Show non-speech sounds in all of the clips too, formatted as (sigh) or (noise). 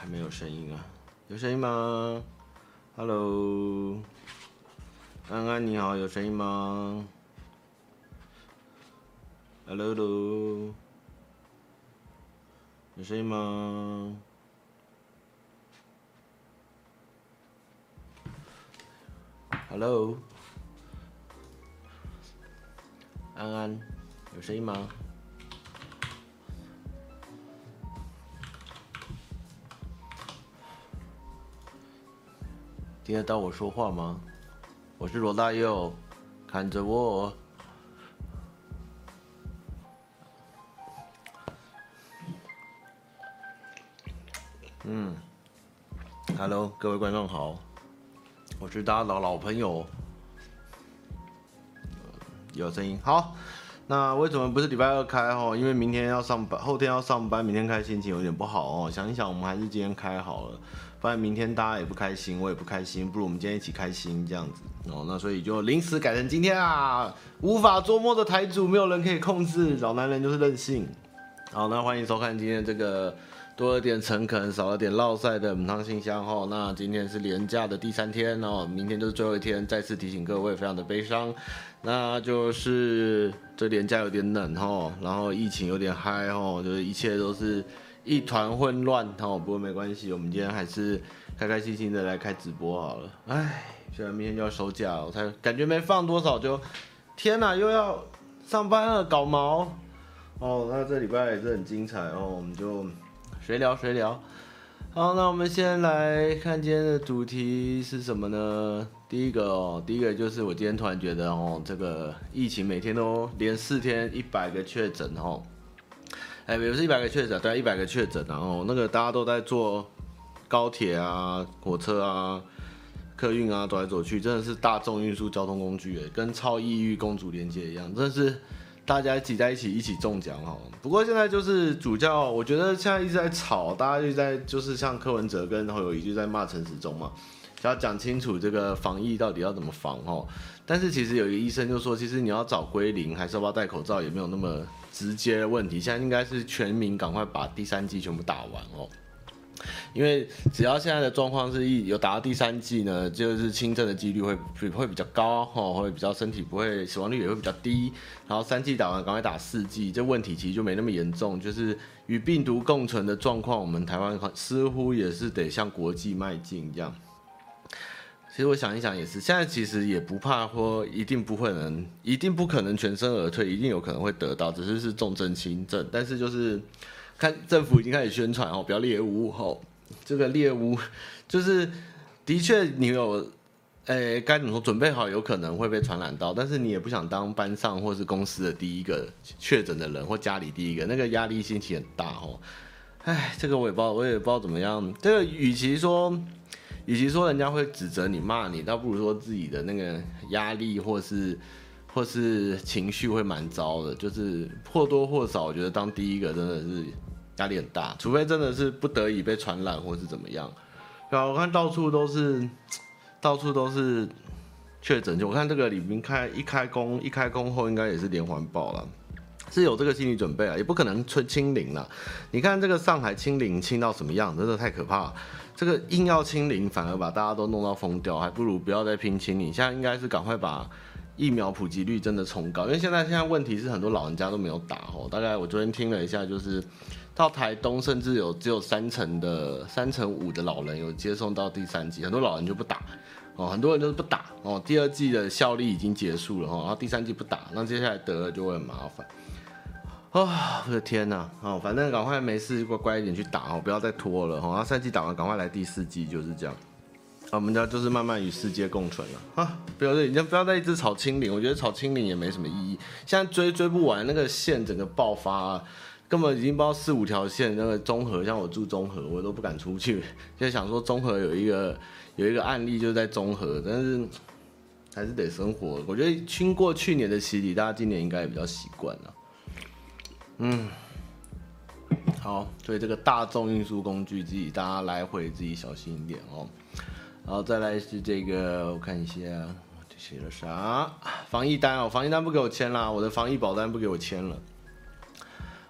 还没有声音啊？有声音吗？Hello，安安你好，有声音吗？Hello，有声音吗？Hello，安安，有声音吗？听得到我说话吗？我是罗大佑，看着我。嗯，Hello，各位观众好，我是大家的老朋友，有声音。好，那为什么不是礼拜二开哦？因为明天要上班，后天要上班，明天开心情有点不好哦。想一想，我们还是今天开好了。不然明天大家也不开心，我也不开心，不如我们今天一起开心这样子哦。那所以就临时改成今天啊，无法捉摸的台主，没有人可以控制，老男人就是任性。好，那欢迎收看今天这个多了点诚恳，少了点烙赛的母汤信箱哦。那今天是连假的第三天哦，明天就是最后一天，再次提醒各位，非常的悲伤。那就是这连假有点冷哦，然后疫情有点嗨哦，就是一切都是。一团混乱，好，不过没关系，我们今天还是开开心心的来开直播好了。哎，虽然明天就要收假了，我才感觉没放多少就，天哪，又要上班了，搞毛。哦，那这礼拜也是很精彩哦，我们就随聊随聊。好，那我们先来看今天的主题是什么呢？第一个哦，第一个就是我今天突然觉得哦，这个疫情每天都连四天一百个确诊哦。哎，比如是一百个确诊，对，一百个确诊，然后那个大家都在坐高铁啊、火车啊、客运啊，走来走去，真的是大众运输交通工具，哎，跟超异域公主连接一样，真的是大家挤在一起一起中奖哈。不过现在就是主教，我觉得现在一直在吵，大家就在就是像柯文哲跟侯友谊就在骂陈时中嘛，就要讲清楚这个防疫到底要怎么防哦。但是其实有一个医生就说，其实你要找归零，还是要不要戴口罩，也没有那么。直接的问题，现在应该是全民赶快把第三剂全部打完哦，因为只要现在的状况是一有打到第三季呢，就是轻症的几率会会比较高哦，会比较身体不会死亡率也会比较低，然后三季打完赶快打四季，这问题其实就没那么严重，就是与病毒共存的状况，我们台湾似乎也是得向国际迈进这样。其实我想一想也是，现在其实也不怕说一定不会能，一定不可能全身而退，一定有可能会得到，只是是重症轻症。但是就是看政府已经开始宣传哦，不要猎巫吼，这个猎巫就是的确你有，诶该怎么说，准备好有可能会被传染到，但是你也不想当班上或是公司的第一个确诊的人，或家里第一个，那个压力心情很大哦。(laughs) 哎，这个我也不知道，我也不知道怎么样。这个与其说。与其说人家会指责你、骂你，倒不如说自己的那个压力或是或是情绪会蛮糟的，就是或多或少，我觉得当第一个真的是压力很大，除非真的是不得已被传染或是怎么样。对啊，我看到处都是，(tsk) 到处都是确诊，就我看这个李明开一开工一开工后，应该也是连环爆了，是有这个心理准备啊，也不可能清清零了。你看这个上海清零清到什么样，真的太可怕。这个硬要清零，反而把大家都弄到疯掉，还不如不要再拼清零。现在应该是赶快把疫苗普及率真的冲高，因为现在现在问题是很多老人家都没有打哦。大概我昨天听了一下，就是到台东甚至有只有三成的三成五的老人有接送到第三季，很多老人就不打哦，很多人就是不打哦。第二季的效力已经结束了哦，然后第三季不打，那接下来得了就会很麻烦。啊、我的天呐！哦，反正赶快没事，乖乖一点去打哦，不要再拖了哈。然后三季打完，赶快来第四季，就是这样。啊，我们家就是慢慢与世界共存了啊！不要再，你就不要再一直吵清零，我觉得吵清零也没什么意义。现在追追不完，那个线整个爆发，根本已经不知道四五条线。那个中和，像我住中和，我都不敢出去，就想说中和有一个有一个案例就是在中和，但是还是得生活。我觉得经过去年的洗礼，大家今年应该也比较习惯了。嗯，好，所以这个大众运输工具自己大家来回自己小心一点哦。然后再来是这个，我看一下这写了啥？防疫单哦，防疫单不给我签啦，我的防疫保单不给我签了。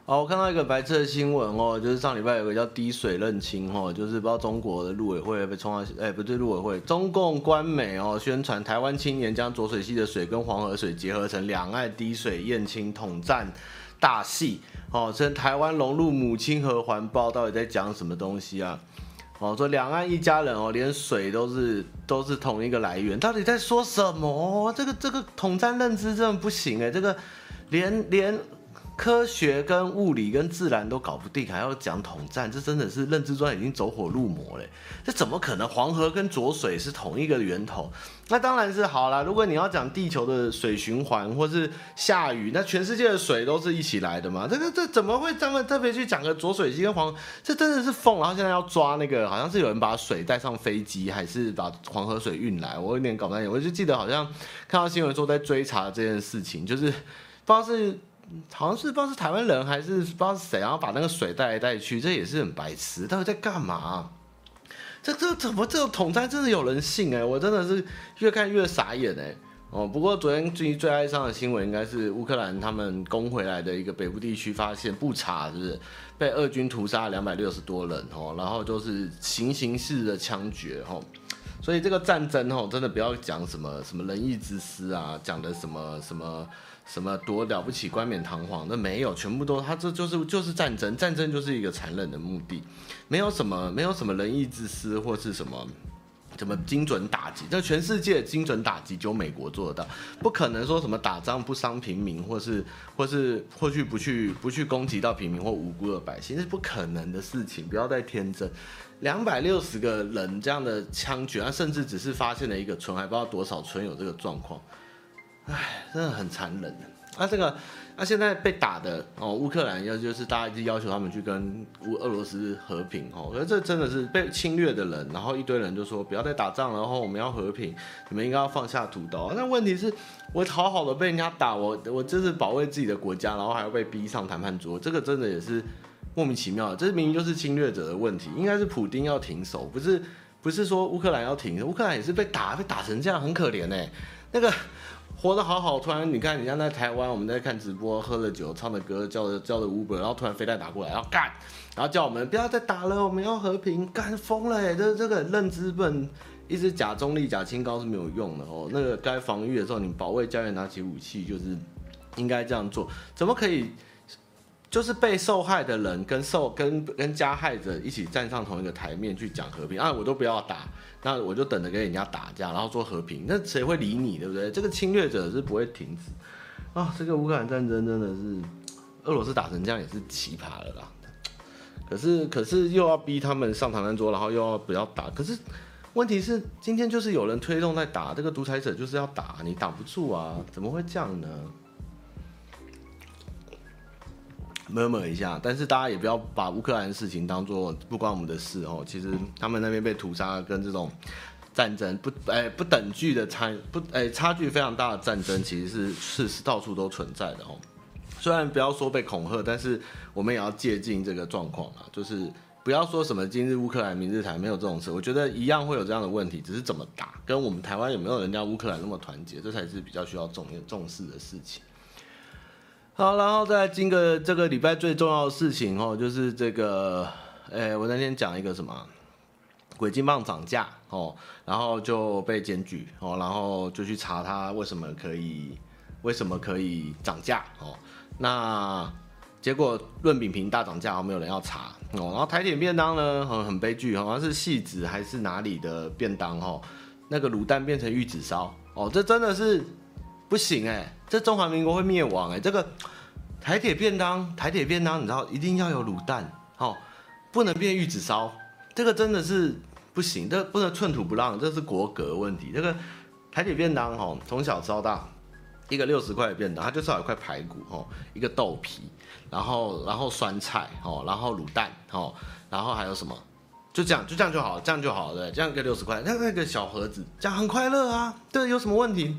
好，我看到一个白色的新闻哦，就是上礼拜有个叫滴水认亲哦，就是不知道中国的陆委会被冲到，哎，不对，陆委会，中共官媒哦，宣传台湾青年将浊水溪的水跟黄河水结合成两岸滴水验亲统战大戏哦，称台湾融入母亲河环抱，到底在讲什么东西啊？哦，说两岸一家人哦，连水都是都是同一个来源，到底在说什么？这个这个统战认知真的不行哎，这个连连。科学跟物理跟自然都搞不定，还要讲统战，这真的是认知专已经走火入魔了。这怎么可能？黄河跟浊水是同一个源头？那当然是好啦。如果你要讲地球的水循环，或是下雨，那全世界的水都是一起来的嘛？这个这怎么会这么特别去讲个浊水溪跟黄？这真的是疯。然后现在要抓那个，好像是有人把水带上飞机，还是把黄河水运来？我有点搞不太懂。我就记得好像看到新闻说在追查这件事情，就是不知道是。好像是不知道是台湾人还是不知道是谁，然后把那个水带来带去，这也是很白痴，到底在干嘛？这这怎么这种统战真的有人信哎？我真的是越看越傻眼哎。哦，不过昨天最最哀伤的新闻应该是乌克兰他们攻回来的一个北部地区发现不查，是不是被俄军屠杀两百六十多人哦？然后就是行刑式的枪决哦。所以这个战争哦，真的不要讲什么什么仁义之师啊，讲的什么什么。什么多了不起、冠冕堂皇？那没有，全部都他这就是就是战争，战争就是一个残忍的目的，没有什么没有什么仁义之师或是什么什么精准打击，这全世界精准打击只有美国做得到，不可能说什么打仗不伤平民，或是或是或去不去不去攻击到平民或无辜的百姓，是不可能的事情，不要再天真。两百六十个人这样的枪决，他甚至只是发现了一个村，还不知道多少村有这个状况。唉，真的很残忍。那、啊、这个，那、现在被打的哦，乌克兰要就是大家一直要求他们去跟乌俄罗斯和平哦。我觉得这真的是被侵略的人，然后一堆人就说不要再打仗了，然后我们要和平，你们应该要放下屠刀。那问题是，我好好的被人家打，我我就是保卫自己的国家，然后还要被逼上谈判桌，这个真的也是莫名其妙。这明明就是侵略者的问题，应该是普丁要停手，不是不是说乌克兰要停，乌克兰也是被打被打成这样，很可怜哎，那个。活得好好，突然你看，你像在台湾，我们在看直播，喝了酒，唱的歌，叫的叫的 Uber，然后突然飞弹打过来，然后干，然后叫我们不要再打了，我们要和平，干疯了哎！这这个认知本，一直假中立、假清高是没有用的哦。那个该防御的时候，你保卫家园，拿起武器就是应该这样做，怎么可以？就是被受害的人跟受跟跟加害者一起站上同一个台面去讲和平啊，我都不要打，那我就等着跟人家打架，然后说和平，那谁会理你，对不对？这个侵略者是不会停止啊。这个乌克兰战争真的是俄罗斯打成这样也是奇葩了啦。可是可是又要逼他们上谈判桌，然后又要不要打？可是问题是今天就是有人推动在打，这个独裁者就是要打，你挡不住啊，怎么会这样呢默默一下，但是大家也不要把乌克兰事情当做不关我们的事哦。其实他们那边被屠杀跟这种战争不哎、不等距的差不哎、差距非常大的战争，其实是是是到处都存在的哦。虽然不要说被恐吓，但是我们也要借鉴这个状况啊，就是不要说什么今日乌克兰明日台没有这种事，我觉得一样会有这样的问题，只是怎么打，跟我们台湾有没有人家乌克兰那么团结，这才是比较需要重重视的事情。好，然后再经个这个礼拜最重要的事情哦，就是这个，哎，我那天讲一个什么，鬼金棒涨价哦，然后就被检举哦，然后就去查他为什么可以，为什么可以涨价哦，那结果润饼皮大涨价，哦没有人要查哦，然后台铁便当呢，很很悲剧，好像是戏子还是哪里的便当哦，那个卤蛋变成玉子烧哦，这真的是。不行哎、欸，这中华民国会灭亡哎、欸！这个台铁便当，台铁便当，你知道一定要有卤蛋哦，不能变玉子烧，这个真的是不行，这不能寸土不让，这是国格问题。这个台铁便当哦，从小吃到大，一个六十块的便当，它就是有一块排骨哦，一个豆皮，然后然后酸菜哦，然后卤蛋哦，然后还有什么？就这样，就这样就好，这样就好了，对，这样一个六十块，那那个小盒子，这样很快乐啊，对，有什么问题？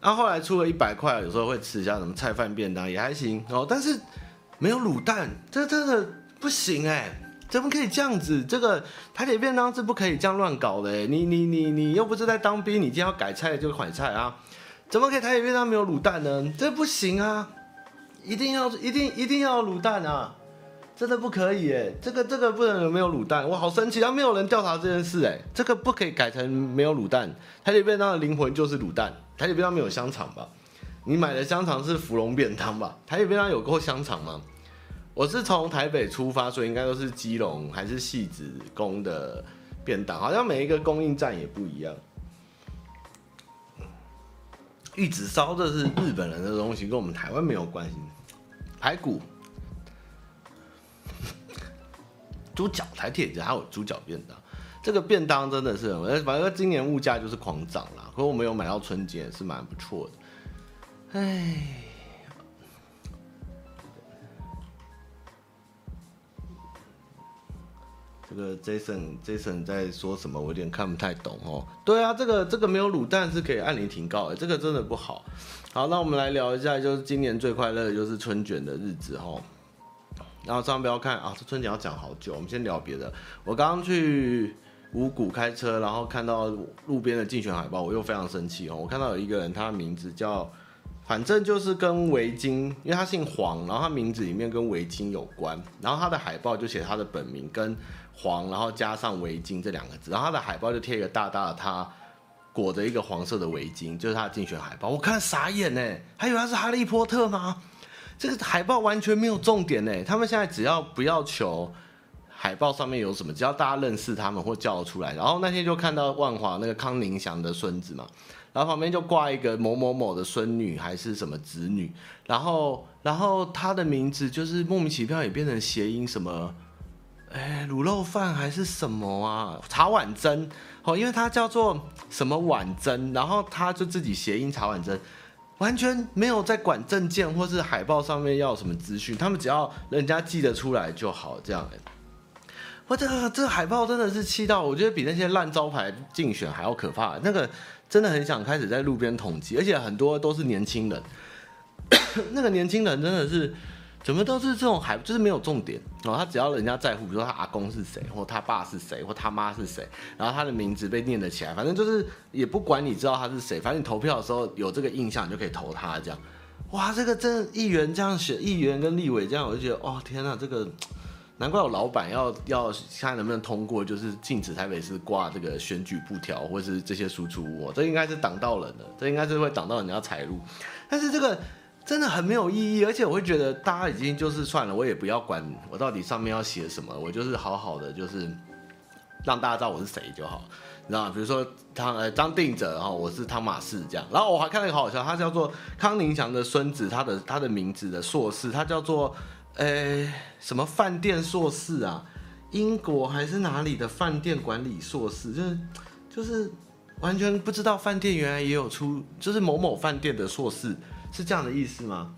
然后后来出了一百块，有时候会吃一下什么菜饭便当也还行哦，但是没有卤蛋，这真的不行哎，怎么可以这样子？这个台铁便当是不可以这样乱搞的，你你你你又不是在当兵，你今天要改菜就改菜啊，怎么可以台铁便当没有卤蛋呢？这不行啊，一定要一定一定要卤蛋啊！真的不可以哎，这个这个不能有没有卤蛋，我好生气，他没有人调查这件事哎，这个不可以改成没有卤蛋，台铁便当的灵魂就是卤蛋，台铁便当没有香肠吧？你买的香肠是芙蓉便当吧？台铁便当有够香肠吗？我是从台北出发，所以应该都是基隆还是汐止供的便当，好像每一个供应站也不一样。玉子烧这是日本人的东西，跟我们台湾没有关系。排骨、猪脚、台铁还有猪脚便当，这个便当真的是，反正今年物价就是狂涨啦。可是我们有买到春节是蛮不错的。哎，这个 Jason Jason 在说什么？我有点看不太懂哦。对啊，这个这个没有卤蛋是可以按铃停告的，这个真的不好。好，那我们来聊一下，就是今年最快乐的就是春卷的日子哦。然后千万不要看啊，这春节要讲好久，我们先聊别的。我刚刚去五股开车，然后看到路边的竞选海报，我又非常生气哦。我看到有一个人，他的名字叫。反正就是跟围巾，因为他姓黄，然后他名字里面跟围巾有关，然后他的海报就写他的本名跟黄，然后加上围巾这两个字，然后他的海报就贴一个大大的他裹着一个黄色的围巾，就是他的竞选海报。我看傻眼呢，还以为他是哈利波特吗？这个海报完全没有重点呢。他们现在只要不要求海报上面有什么，只要大家认识他们或叫出来。然后那天就看到万华那个康宁祥的孙子嘛。然后旁边就挂一个某某某的孙女还是什么子女，然后然后他的名字就是莫名其妙也变成谐音什么，哎，卤肉饭还是什么啊？茶碗蒸哦，因为他叫做什么碗蒸，然后他就自己谐音茶碗蒸，完全没有在管证件或是海报上面要什么资讯，他们只要人家记得出来就好，这样。我这个这个海报真的是气到，我觉得比那些烂招牌竞选还要可怕，那个。真的很想开始在路边统计，而且很多都是年轻人。(coughs) 那个年轻人真的是怎么都是这种还，就是没有重点哦。他只要人家在乎，比如说他阿公是谁，或他爸是谁，或他妈是谁，然后他的名字被念得起来，反正就是也不管你知道他是谁，反正你投票的时候有这个印象，你就可以投他这样。哇，这个真议员这样选，议员跟立委这样，我就觉得哦天哪，这个。难怪我老板要要看能不能通过，就是禁止台北市挂这个选举布条或是这些输出物，这应该是挡到人的，这应该是会挡到人家财路。但是这个真的很没有意义，而且我会觉得大家已经就是算了，我也不要管我到底上面要写什么，我就是好好的就是让大家知道我是谁就好，你知道？比如说汤呃张定哲，然后我是汤马士这样，然后我还看了一个好好笑，他叫做康宁祥的孙子，他的他的名字的硕士，他叫做。诶、什么饭店硕士啊？英国还是哪里的饭店管理硕士？就是就是完全不知道饭店原来也有出，就是某某饭店的硕士，是这样的意思吗？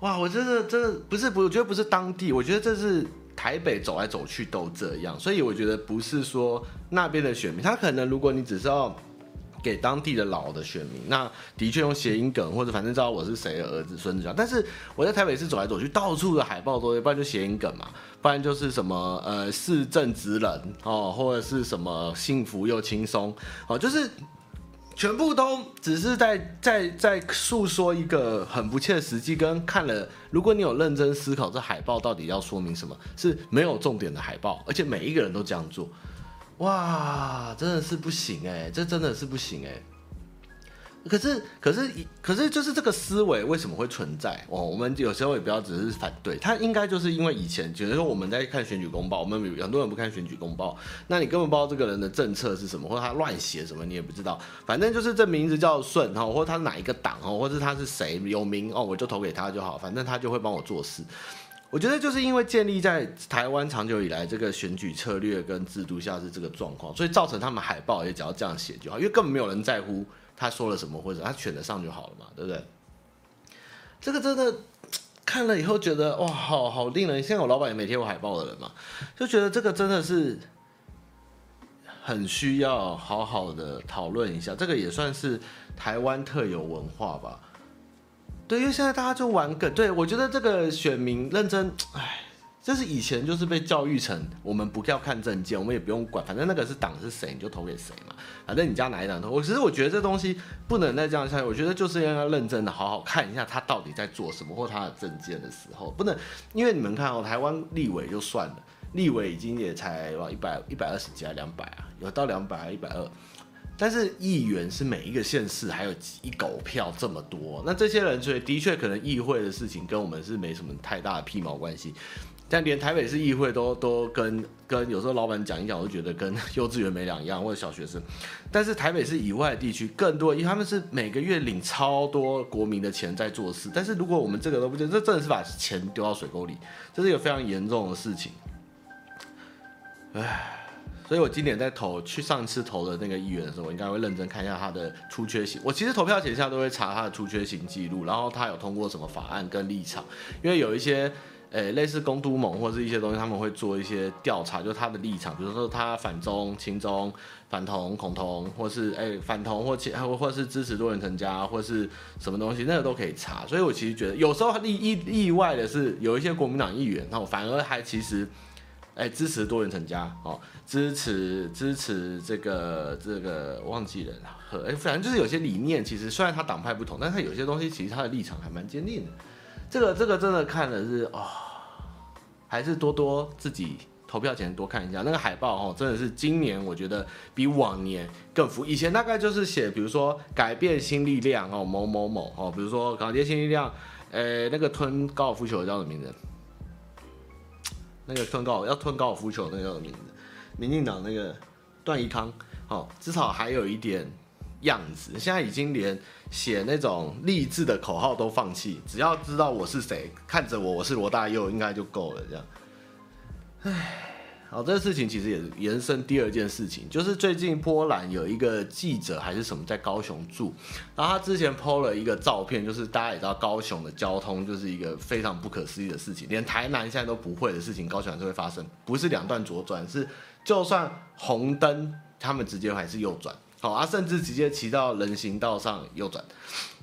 哇，我真的真的不是不，我觉得不是当地，我觉得这是台北走来走去都这样，所以我觉得不是说那边的选民，他可能如果你只是要。给当地的老的选民，那的确用谐音梗，或者反正知道我是谁的儿子孙子。但是我在台北市走来走去，到处的海报都，不然就谐音梗嘛，不然就是什么呃市政职人哦，或者是什么幸福又轻松哦，就是全部都只是在在在诉说一个很不切实际，跟看了，如果你有认真思考这海报到底要说明什么，是没有重点的海报，而且每一个人都这样做。哇，真的是不行哎，这真的是不行哎。可是，可是，可是，就是这个思维为什么会存在？哦，我们有时候也不要只是反对他，应该就是因为以前，比如说我们在看选举公报，我们很多人不看选举公报，那你根本不知道这个人的政策是什么，或者他乱写什么，你也不知道。反正就是这名字叫顺哈，或他哪一个党哦，或者他是谁有名哦，我就投给他就好，反正他就会帮我做事。我觉得就是因为建立在台湾长久以来这个选举策略跟制度下是这个状况，所以造成他们海报也只要这样写就好，因为根本没有人在乎他说了什么或者他选得上就好了嘛，对不对？这个真的看了以后觉得哇，好好令人。现在我老板也没贴过海报的人嘛，就觉得这个真的是很需要好好的讨论一下，这个也算是台湾特有文化吧。对，因为现在大家就玩梗，对，我觉得这个选民认真，哎，就是以前就是被教育成我们不要看证件，我们也不用管，反正那个是党是谁你就投给谁嘛，反正你家哪一党投。我其实我觉得这东西不能再这样下去，我觉得就是要认真的好好看一下他到底在做什么或他的证件的时候，不能因为你们看哦，台湾立委就算了，立委已经也才哇一百一百二十几还两百啊，有到两百还一百二。但是议员是每一个县市还有几狗票这么多，那这些人所以的确可能议会的事情跟我们是没什么太大的屁毛关系，但连台北市议会都都跟跟有时候老板讲一讲，我就觉得跟 (laughs) 幼稚园没两样或者小学生。但是台北市以外的地区更多，因为他们是每个月领超多国民的钱在做事。但是如果我们这个都不见，这真的是把钱丢到水沟里，这是一个非常严重的事情。唉。所以我今年在投去上次投的那个议员的时候，我应该会认真看一下他的出缺型。我其实投票前下都会查他的出缺型记录，然后他有通过什么法案跟立场。因为有一些，诶、类似公都盟或是一些东西，他们会做一些调查，就是他的立场，比如说他反中、亲中、反同、恐同，或是诶、反同或或或是支持多元成家，或是什么东西，那个都可以查。所以我其实觉得有时候意意意外的是，有一些国民党议员，然后反而还其实。哎、支持多元成家哦，支持支持这个这个忘记了，和哎、反正就是有些理念，其实虽然他党派不同，但他有些东西其实他的立场还蛮坚定的。这个这个真的看的是哦，还是多多自己投票前多看一下那个海报哦，真的是今年我觉得比往年更符。以前大概就是写，比如说改变新力量哦，某某某哦，比如说港街新力量，呃、那个吞高尔夫球叫什么名字？那个吞高要吞高尔夫球那个叫什么名字，民进党那个段宜康，哦，至少还有一点样子。现在已经连写那种励志的口号都放弃，只要知道我是谁，看着我，我是罗大佑，应该就够了。这样，唉。好，这个事情其实也延伸第二件事情，就是最近波兰有一个记者还是什么在高雄住，然后他之前 PO 了一个照片，就是大家也知道高雄的交通就是一个非常不可思议的事情，连台南现在都不会的事情，高雄还是会发生，不是两段左转，是就算红灯，他们直接还是右转。好啊，甚至直接骑到人行道上右转，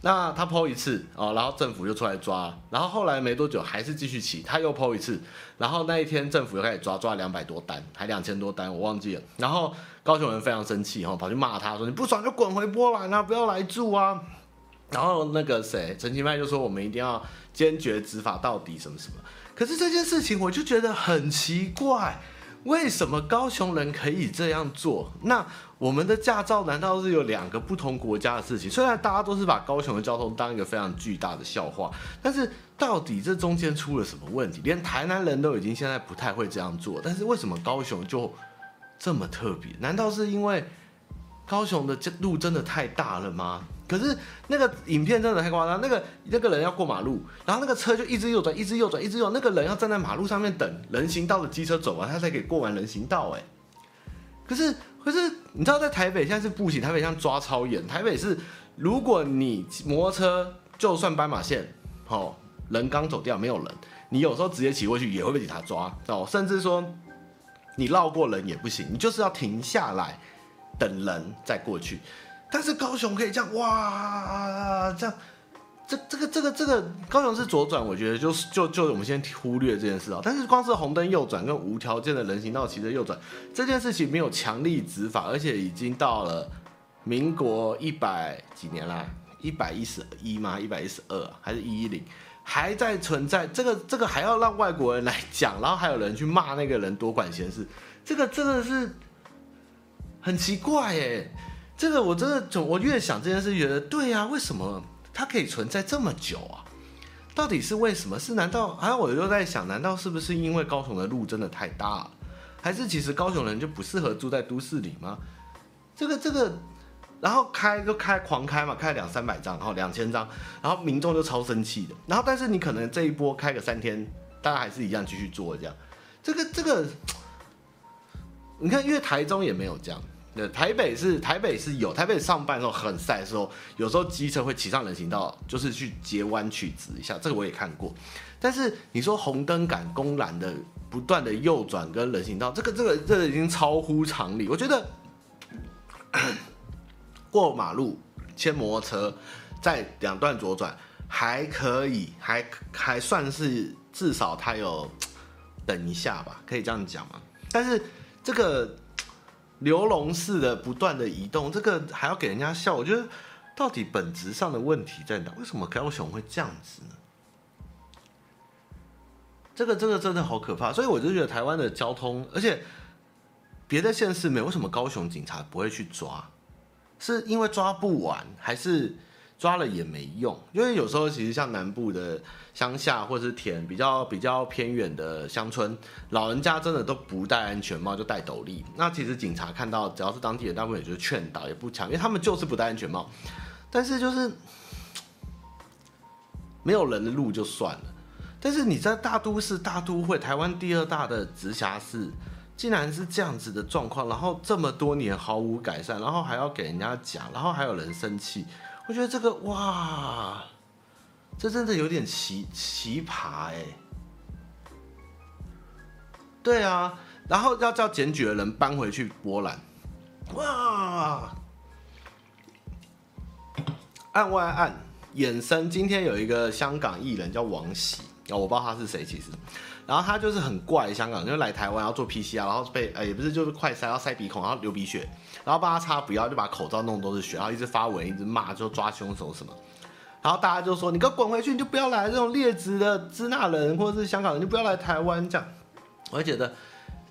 那他抛一次哦，然后政府就出来抓，然后后来没多久还是继续骑，他又抛一次，然后那一天政府又开始抓，抓两百多单，还两千多单，我忘记了。然后高雄人非常生气，哈，跑去骂他说：“你不爽就滚回波兰啊，不要来住啊。”然后那个谁，陈其迈就说：“我们一定要坚决执法到底，什么什么。”可是这件事情我就觉得很奇怪。为什么高雄人可以这样做？那我们的驾照难道是有两个不同国家的事情？虽然大家都是把高雄的交通当一个非常巨大的笑话，但是到底这中间出了什么问题？连台南人都已经现在不太会这样做，但是为什么高雄就这么特别？难道是因为高雄的路真的太大了吗？可是那个影片真的太夸张，那个那个人要过马路，然后那个车就一直右转，一直右转，一直右，那个人要站在马路上面等人行道的机车走完，他才可以过完人行道。哎，可是可是你知道，在台北现在是步行，台北像抓超严，台北是如果你摩托车就算斑马线，哦，人刚走掉没有人，你有时候直接骑过去也会被警察抓哦，甚至说你绕过人也不行，你就是要停下来等人再过去。但是高雄可以这样哇，这样，这这个这个这个高雄是左转，我觉得就是就就我们先忽略这件事啊。但是光是红灯右转跟无条件的人行道骑着右转这件事情没有强力执法，而且已经到了民国一百几年啦，一百一十一吗？一百一十二还是一一零？还在存在这个这个还要让外国人来讲，然后还有人去骂那个人多管闲事，这个真的是很奇怪耶。这个我真的总我越想这件事，觉得对呀，为什么它可以存在这么久啊？到底是为什么？是难道啊？我又在想，难道是不是因为高雄的路真的太大了，还是其实高雄人就不适合住在都市里吗？这个这个，然后开就开狂开嘛，开两三百张，然后两千张，然后民众就超生气的。然后但是你可能这一波开个三天，大家还是一样继续做这样。这个这个，你看，因为台中也没有这样。台北是台北是有台北上班的时候很晒的时候，有时候机车会骑上人行道，就是去截弯曲直一下，这个我也看过。但是你说红灯杆公然的不断的右转跟人行道，这个这个这个已经超乎常理。我觉得过马路牵摩托车在两段左转还可以，还还算是至少它有。(tsk) 等一下吧，可以这样讲吗？但是这个流龙式的不断的移动，这个还要给人家笑，我觉得到底本质上的问题在哪？为什么高雄会这样子呢？这个这个真的好可怕，所以我就觉得台湾的交通，而且别的县市没有，什么高雄警察不会去抓？是因为抓不完，还是抓了也没用？因为有时候其实像南部的乡下或是田比较比较偏远的乡村，老人家真的都不戴安全帽，就戴斗笠。那其实警察看到只要是当地人，大部分也就是劝导，也不强，因为他们就是不戴安全帽。但是就是没有人的路就算了。但是你在大都市、大都会，台湾第二大的直辖市，竟然是这样子的状况，然后这么多年毫无改善，然后还要给人家讲，然后还有人生气，我觉得这个哇，这真的有点奇奇葩哎。对啊，然后要叫检举的人搬回去波兰，哇，案外案，衍生，今天有一个香港艺人叫王喜。哦，我不知道他是谁，其实，然后他就是很怪，香港就来台湾要做 PCR，然后被呃也不是就是快塞要塞鼻孔，然后流鼻血，然后帮他擦不要，就把口罩弄都是血，然后一直发文，一直骂，就抓凶手什么，然后大家就说你给我滚回去，你就不要来这种劣质的支那人或者是香港人，就不要来台湾这样，我觉得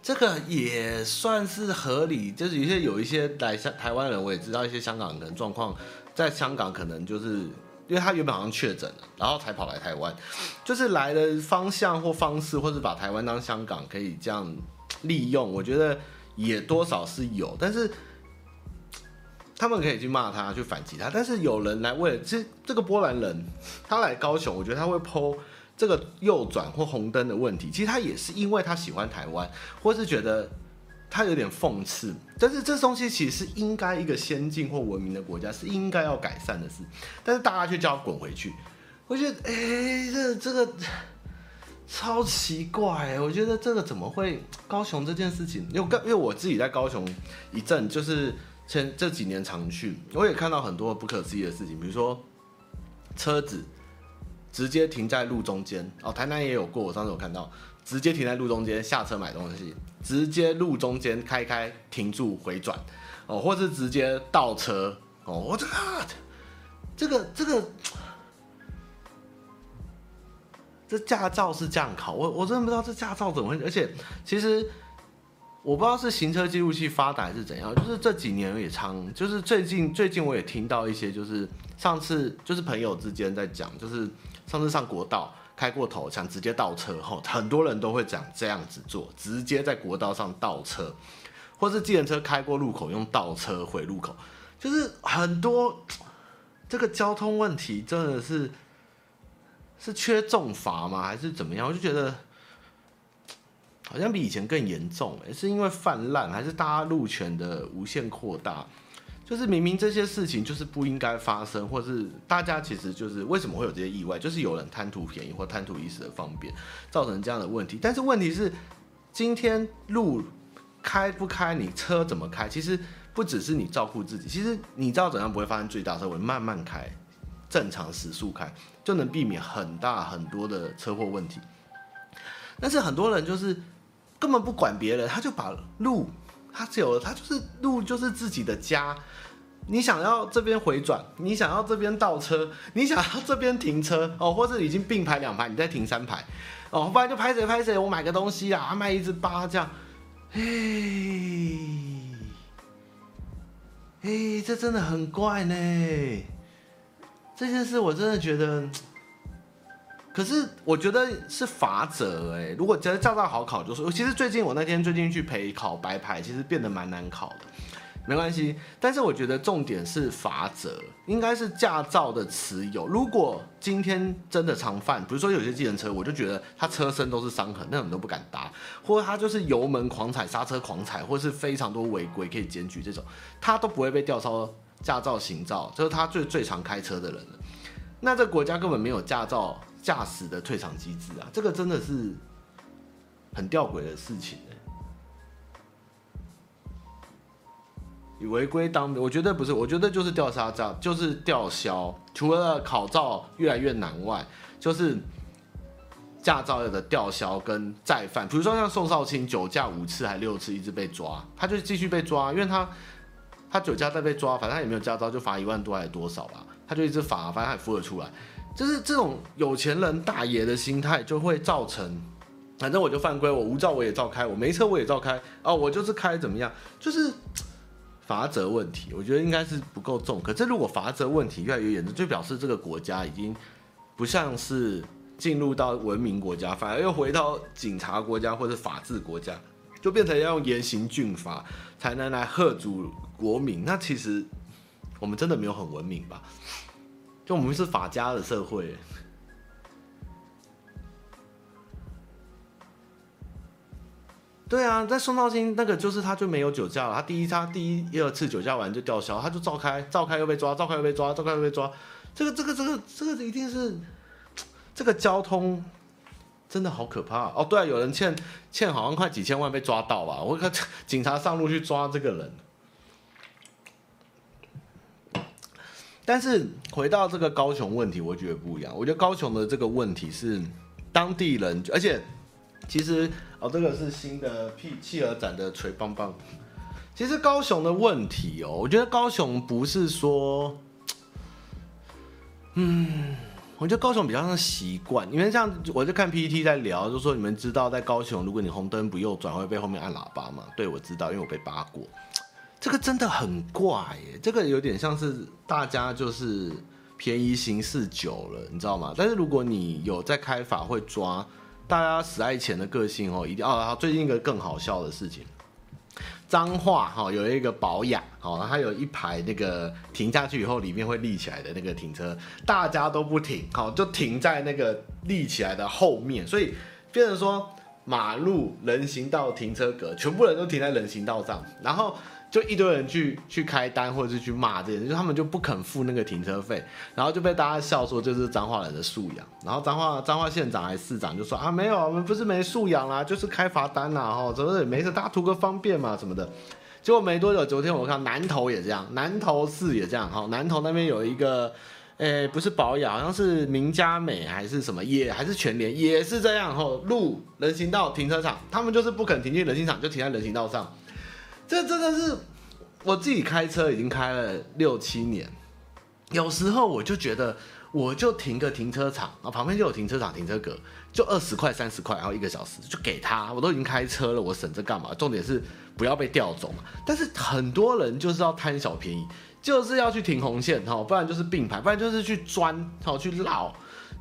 这个也算是合理，就是有些有一些来香台湾人，我也知道一些香港人状况，在香港可能就是。因为他原本好像确诊了，然后才跑来台湾，就是来的方向或方式，或者把台湾当香港可以这样利用，我觉得也多少是有，但是他们可以去骂他，去反击他，但是有人来为了这这个波兰人，他来高雄，我觉得他会剖这个右转或红灯的问题，其实他也是因为他喜欢台湾，或是觉得。他有点讽刺，但是这东西其实是应该一个先进或文明的国家是应该要改善的事，但是大家却叫他滚回去，我觉得哎、欸，这这个超奇怪，我觉得这个怎么会高雄这件事情？因为因为我自己在高雄一阵，就是前这几年常去，我也看到很多不可思议的事情，比如说车子直接停在路中间哦，台南也有过，我上次有看到。直接停在路中间下车买东西，直接路中间开开停住回转，哦，或是直接倒车，哦，我这个这个这个这驾照是这样考，我我真的不知道这驾照怎么会，而且其实我不知道是行车记录器发达还是怎样，就是这几年也常，就是最近最近我也听到一些，就是上次就是朋友之间在讲，就是上次上国道。开过头想直接倒车后，很多人都会讲这样子做，直接在国道上倒车，或是计程车开过路口用倒车回路口，就是很多这个交通问题真的是是缺重罚吗？还是怎么样？我就觉得好像比以前更严重，欸，是因为泛滥，还是大家路权的无限扩大？就是明明这些事情就是不应该发生，或是大家其实就是为什么会有这些意外，就是有人贪图便宜或贪图一时的方便，造成这样的问题。但是问题是，今天路开不开，你车怎么开，其实不只是你照顾自己，其实你知道怎样不会发生最大车祸，慢慢开，正常时速开，就能避免很大很多的车祸问题。但是很多人就是根本不管别人，他就把路。他只有他就是路就是自己的家，你想要这边回转，你想要这边倒车，你想要这边停车哦，或者已经并排两排，你再停三排哦，不然就拍谁拍谁，我买个东西啊，卖一只八这样，嘿，嘿，这真的很怪呢，这件事我真的觉得。可是我觉得是罚则哎，如果觉得驾照好考，就是其实最近我那天最近去陪考白牌，其实变得蛮难考的，没关系。但是我觉得重点是罚则，应该是驾照的持有。如果今天真的常犯，比如说有些计程车，我就觉得他车身都是伤痕，那种都不敢搭，或者他就是油门狂踩、刹车狂踩，或是非常多违规可以检举这种，他都不会被吊销驾照、行照，就是他最最常开车的人了。那这国家根本没有驾照。驾驶的退场机制啊，这个真的是很吊诡的事情以违规当，我觉得不是，我觉得就是吊销驾，就是吊销。除了考照越来越难外，就是驾照的吊销跟再犯，比如说像宋少卿酒驾五次还六次一直被抓，他就继续被抓，因为他他酒驾再被抓，反正他也没有驾照，就罚一万多还是多少吧，他就一直罚，反正他也付了出来。就是这种有钱人大爷的心态，就会造成，反正我就犯规，我无照我也照开，我没车我也照开，哦，我就是开怎么样，就是 (tsk) 罚则问题，我觉得应该是不够重。可是如果罚则问题越来越严重，就表示这个国家已经不像是进入到文明国家，反而又回到警察国家或者法治国家，就变成要用严刑峻法才能来吓阻国民。那其实我们真的没有很文明吧？就我们是法家的社会，对啊，在宋道清那个就是他就没有酒驾了，他第一他第一、第二次酒驾完就吊销，他就照开，照开又被抓，照开又被抓，照开又被抓，这个这个这个这个一定是这个交通真的好可怕哦！对啊，有人欠欠好像快几千万被抓到吧？我看 (laughs) 警察上路去抓这个人。但是回到这个高雄问题，我觉得不一样。我觉得高雄的这个问题是当地人，而且其实哦，这个是新的屁企鹅展的锤棒棒。其实高雄的问题哦，我觉得高雄不是说，嗯，我觉得高雄比较像习惯，因为像我就看 PPT 在聊，就说你们知道在高雄，如果你红灯不右转会被后面按喇叭嘛？对，我知道，因为我被扒过。这个真的很怪耶，这个有点像是大家就是便宜行事久了，你知道吗？但是如果你有在开法会抓大家死爱钱的个性哦，一定哦。最近一个更好笑的事情，彰化哈有一个保养哦，它有一排那个停下去以后里面会立起来的那个停车，大家都不停，好就停在那个立起来的后面，所以变成说马路人行道停车格全部人都停在人行道上，然后。就一堆人去去开单，或者是去骂这些人，就他们就不肯付那个停车费，然后就被大家笑说这是彰化人的素养。然后彰化彰化县长还是市长就说啊，没有，我们不是没素养啦，就是开罚单啦，哈，怎么也没事，大家图个方便嘛什么的。结果没多久，昨天我看南投也这样，南投市也这样，哈，南投那边有一个，诶、不是保雅，好像是名佳美还是什么，也还是全联，也是这样，吼，路人行道停车场，他们就是不肯停进人行场，就停在人行道上。这真的是我自己开车已经开了六七年，有时候我就觉得，我就停个停车场啊，旁边就有停车场停车格，就二十块三十块，然后一个小时就给他，我都已经开车了，我省着干嘛？重点是不要被调走嘛。但是很多人就是要贪小便宜，就是要去停红线哈，不然就是并排，不然就是去钻好去绕。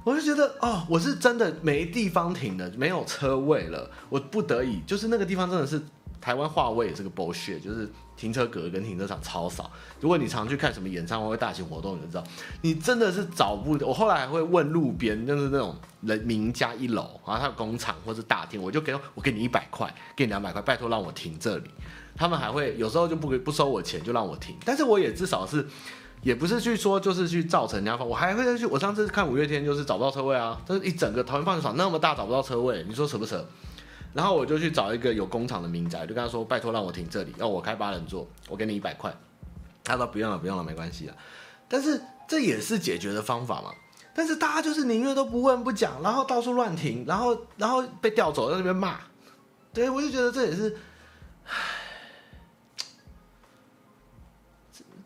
我就觉得哦，我是真的没地方停了，没有车位了，我不得已就是那个地方真的是。台湾话位也是个 bullshit，就是停车格跟停车场超少。如果你常去看什么演唱会、大型活动，你就知道，你真的是找不。我后来还会问路边，就是那种人名家一楼，然后他有工厂或是大厅，我就给我给你一百块，给你两百块，拜托让我停这里。他们还会有时候就不给不收我钱，就让我停。但是我也至少是，也不是去说就是去造成人家，我还会去。我上次看五月天就是找不到车位啊，但是一整个桃园棒球场那么大找不到车位，你说扯不扯？然后我就去找一个有工厂的民宅，就跟他说：“拜托让我停这里，要我开八人座，我给你一百块。”他说：“不用了，不用了，没关系了。”但是这也是解决的方法嘛。但是大家就是宁愿都不问不讲，然后到处乱停，然后然后被调走，在那边骂。对，我就觉得这也是，唉，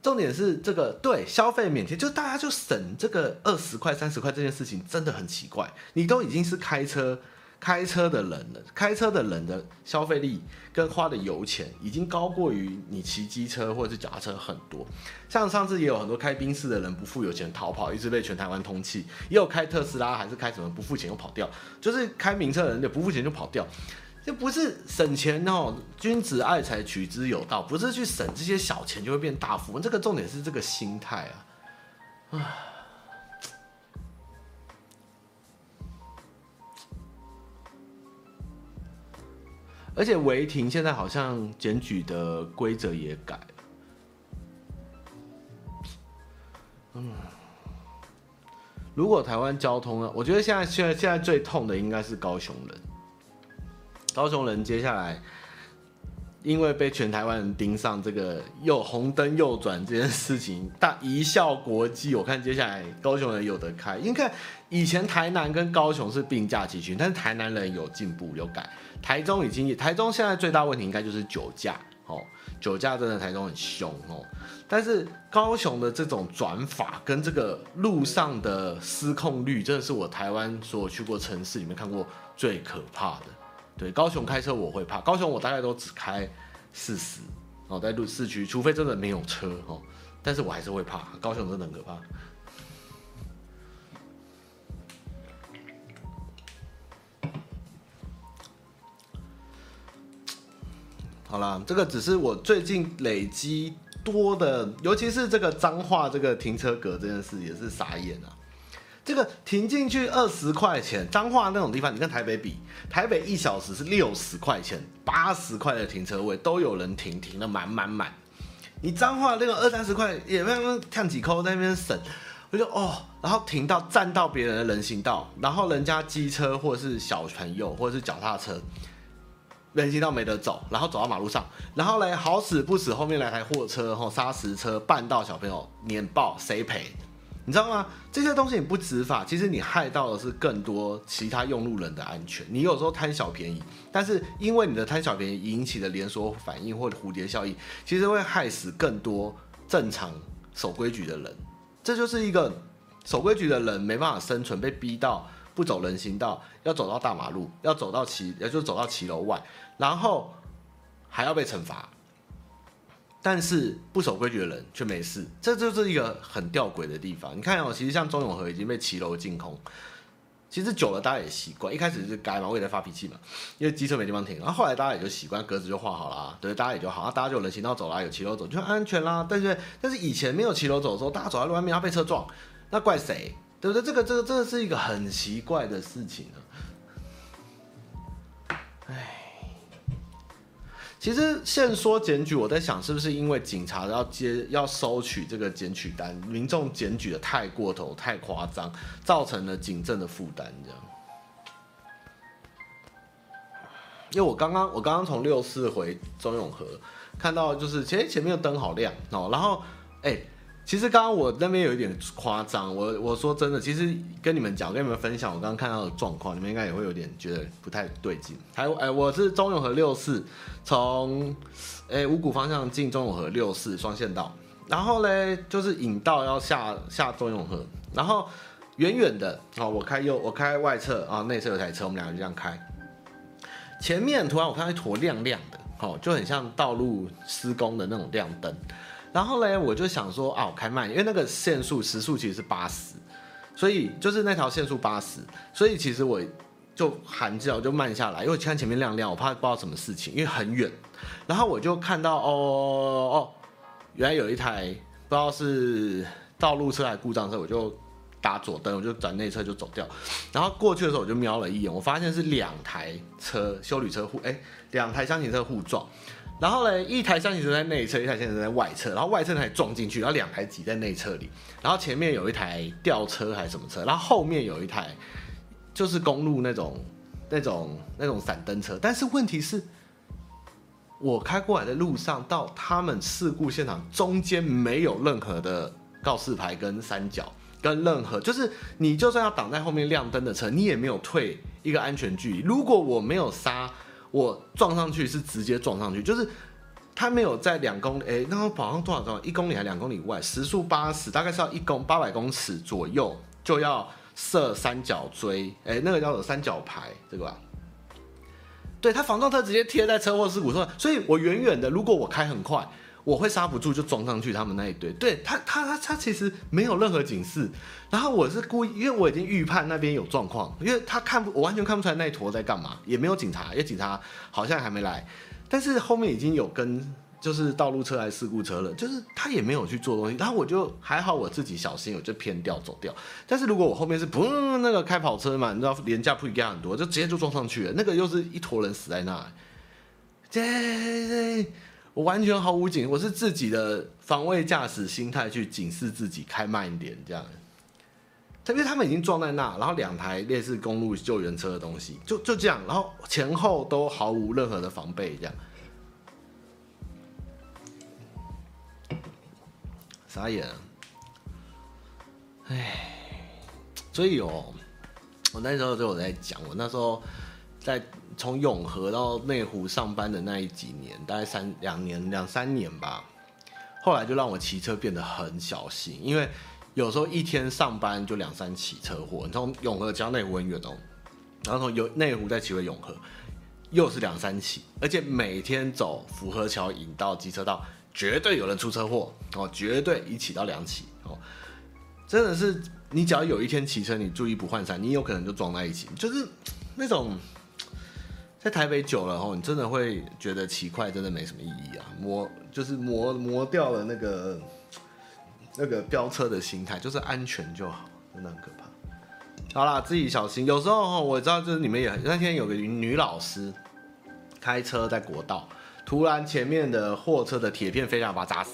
重点是这个对消费免提，就大家就省这个二十块三十块这件事情真的很奇怪。你都已经是开车。开车的人了，开车的人的消费力跟花的油钱已经高过于你骑机车或者是脚踏车很多。像上次也有很多开宾士的人不付油钱逃跑，一直被全台湾通缉；也有开特斯拉还是开什么不付钱又跑掉，就是开名车的人就不付钱就跑掉。这不是省钱哦，君子爱财取之有道，不是去省这些小钱就会变大富翁。这个重点是这个心态啊，唉。而且违停现在好像检举的规则也改了，嗯，如果台湾交通呢？我觉得现在现在现在最痛的应该是高雄人，高雄人接下来因为被全台湾人盯上这个右红灯右转这件事情，大一笑国际。我看接下来高雄人有得开，因为以前台南跟高雄是并驾齐驱，但是台南人有进步有改，台中已经台中现在最大问题应该就是酒驾哦，酒驾真的台中很凶哦，但是高雄的这种转法跟这个路上的失控率，真的是我台湾所有去过城市里面看过最可怕的。对，高雄开车我会怕，高雄我大概都只开四十哦，在路市区，除非真的没有车哦，但是我还是会怕，高雄真的很可怕。好啦，这个只是我最近累积多的，尤其是这个脏话这个停车格这件事也是傻眼啊。这个停进去二十块钱，彰化那种地方，你跟台北比，台北一小时是六十块钱，八十块的停车位都有人停，停的满满满。你彰化那个二三十块也没有看几抠在那边省，我就哦，然后停到占到别人的人行道，然后人家机车或者是小朋友或者是脚踏车，人行道没得走，然后走到马路上，然后嘞好死不死后面来台货车吼砂石车绊到小朋友碾爆，谁赔？你知道吗？这些东西你不执法，其实你害到的是更多其他用路人的安全。你有时候贪小便宜，但是因为你的贪小便宜引起的连锁反应或者蝴蝶效应，其实会害死更多正常守规矩的人。这就是一个守规矩的人没办法生存，被逼到不走人行道，要走到大马路，要走到骑，也就走到骑楼外，然后还要被惩罚。但是不守规矩的人却没事，这就是一个很吊诡的地方。你看哦，其实像中永和已经被骑楼净空，其实久了大家也习惯。一开始是该嘛，我也在发脾气嘛，因为机车没地方停。然后后来大家也就习惯，格子就画好了，对，大家也就好，大家就人行道走啦，有骑楼走就安全啦，对不对？但是以前没有骑楼走的时候，大家走在路外面要被车撞，那怪谁？对不对？这个这个这个是一个很奇怪的事情啊。哎其实现说检举，我在想是不是因为警察要接要收取这个检举单，民众检举的太过头、太夸张，造成了警政的负担这样。因为我刚刚我刚刚从六四回中永和，看到就是前前面的灯好亮哦，然后哎。其实刚刚我那边有一点夸张，我我说真的，其实跟你们讲，跟你们分享我刚刚看到的状况，你们应该也会有点觉得不太对劲。还哎，我是中永和六四，从哎五股方向进中永和六四双线道，然后嘞就是引道要下下中永和，然后远远的哦，我开右，我开外侧啊，内侧有台车，我们两个就这样开，前面突然我看到一坨亮亮的，哦，就很像道路施工的那种亮灯。然后嘞，我就想说啊，我开慢，因为那个限速时速其实是八十，所以就是那条限速八十，所以其实我就喊叫就慢下来，因为我看前面亮亮，我怕不知道什么事情，因为很远。然后我就看到哦哦，原来有一台不知道是道路车还是故障车，我就打左灯，我就转内侧就走掉。然后过去的时候我就瞄了一眼，我发现是两台车修旅车互哎，两台厢型车互撞。然后呢，一台厢型车在内侧，一台厢型车在外侧，然后外侧那台撞进去，然后两台挤在内侧里，然后前面有一台吊车还是什么车，然后后面有一台就是公路那种那种那种闪灯车，但是问题是，我开过来的路上到他们事故现场中间没有任何的告示牌跟三角，跟任何就是你就算要挡在后面亮灯的车，你也没有退一个安全距离。如果我没有刹。我撞上去是直接撞上去，就是他没有在两公里，哎、那个跑上多少多少？一公里还两公里外？时速八十，大概是要一公八百公尺左右就要设三角锥，哎、那个叫做三角牌，这个吧？对，他防撞车直接贴在车祸事故上，所以我远远的，如果我开很快。我会刹不住就撞上去他们那一堆，对他他他他其实没有任何警示，然后我是故意，因为我已经预判那边有状况，因为他看不我完全看不出来那一坨在干嘛，也没有警察，因为警察好像还没来，但是后面已经有跟就是道路车还是事故车了，就是他也没有去做东西，然后我就还好我自己小心，我就偏掉走掉，但是如果我后面是不那个开跑车嘛，你知道廉价不一样很多，就直接就撞上去了，那个又是一坨人死在那，这这。我完全毫无警我是自己的防卫驾驶心态去警示自己开慢一点这样。特别他们已经撞在那然后两台烈士公路救援车的东西就就这样然后前后都毫无任何的防备这样。傻眼了唉。所以哦我那时候就有在讲我那时候在从永和到内湖上班的那一几年，大概三两年两三年吧。后来就让我骑车变得很小心，因为有时候一天上班就两三起车祸。你从永和骑到内湖很远哦，然后从有内湖再骑回永和，又是两三起，而且每天走福和桥引道机车道，绝对有人出车祸哦，绝对一起到两起哦，真的是你只要有一天骑车，你注意不换伞，你有可能就撞在一起，就是那种。在台北久了后，你真的会觉得骑快真的没什么意义啊，磨就是磨磨掉了那个那个飙车的心态，就是安全就好，真的很可怕。好啦，自己小心。有时候，我知道就是你们也那天有个女老师开车在国道，突然前面的货车的铁片飞上把她砸死。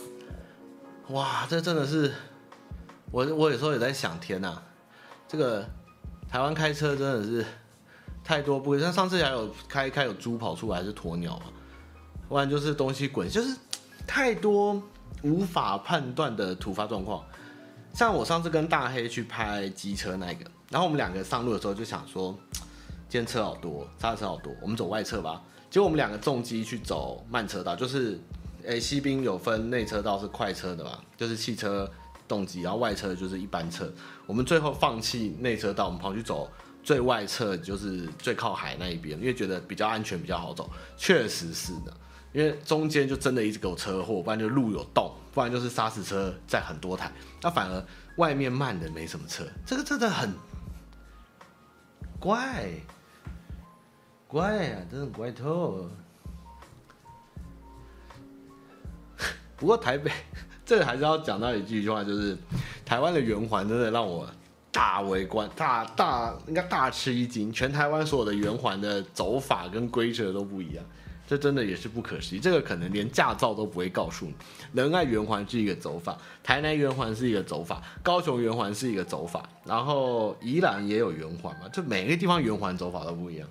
哇，这真的是我我有时候也在想，天呐，这个台湾开车真的是。太多不，像上次还有开开有猪跑出来是鸵鸟嘛，不然就是东西滚，就是太多无法判断的突发状况。像我上次跟大黑去拍机车那个，然后我们两个上路的时候就想说，今天车好多，刹车好多，我们走外侧吧。结果我们两个重机去走慢车道，就是诶西滨有分内车道是快车的嘛，就是汽车动机，然后外车就是一般车。我们最后放弃内车道，我们跑去走。最外侧就是最靠海那一边，因为觉得比较安全，比较好走。确实是的，因为中间就真的一直有车祸，不然就路有洞，不然就是砂石车在很多台。那反而外面慢的没什么车，这个真的很怪，怪啊，真的怪透了。(laughs) 不过台北 (laughs) 这个还是要讲到一句话，就是台湾的圆环真的让我。大围观，大大应该大吃一惊。全台湾所有的圆环的走法跟规则都不一样，这真的也是不可思议。这个可能连驾照都不会告诉你。仁爱圆环是一个走法，台南圆环是一个走法，高雄圆环是一个走法，然后宜兰也有圆环嘛，就每个地方圆环走法都不一样。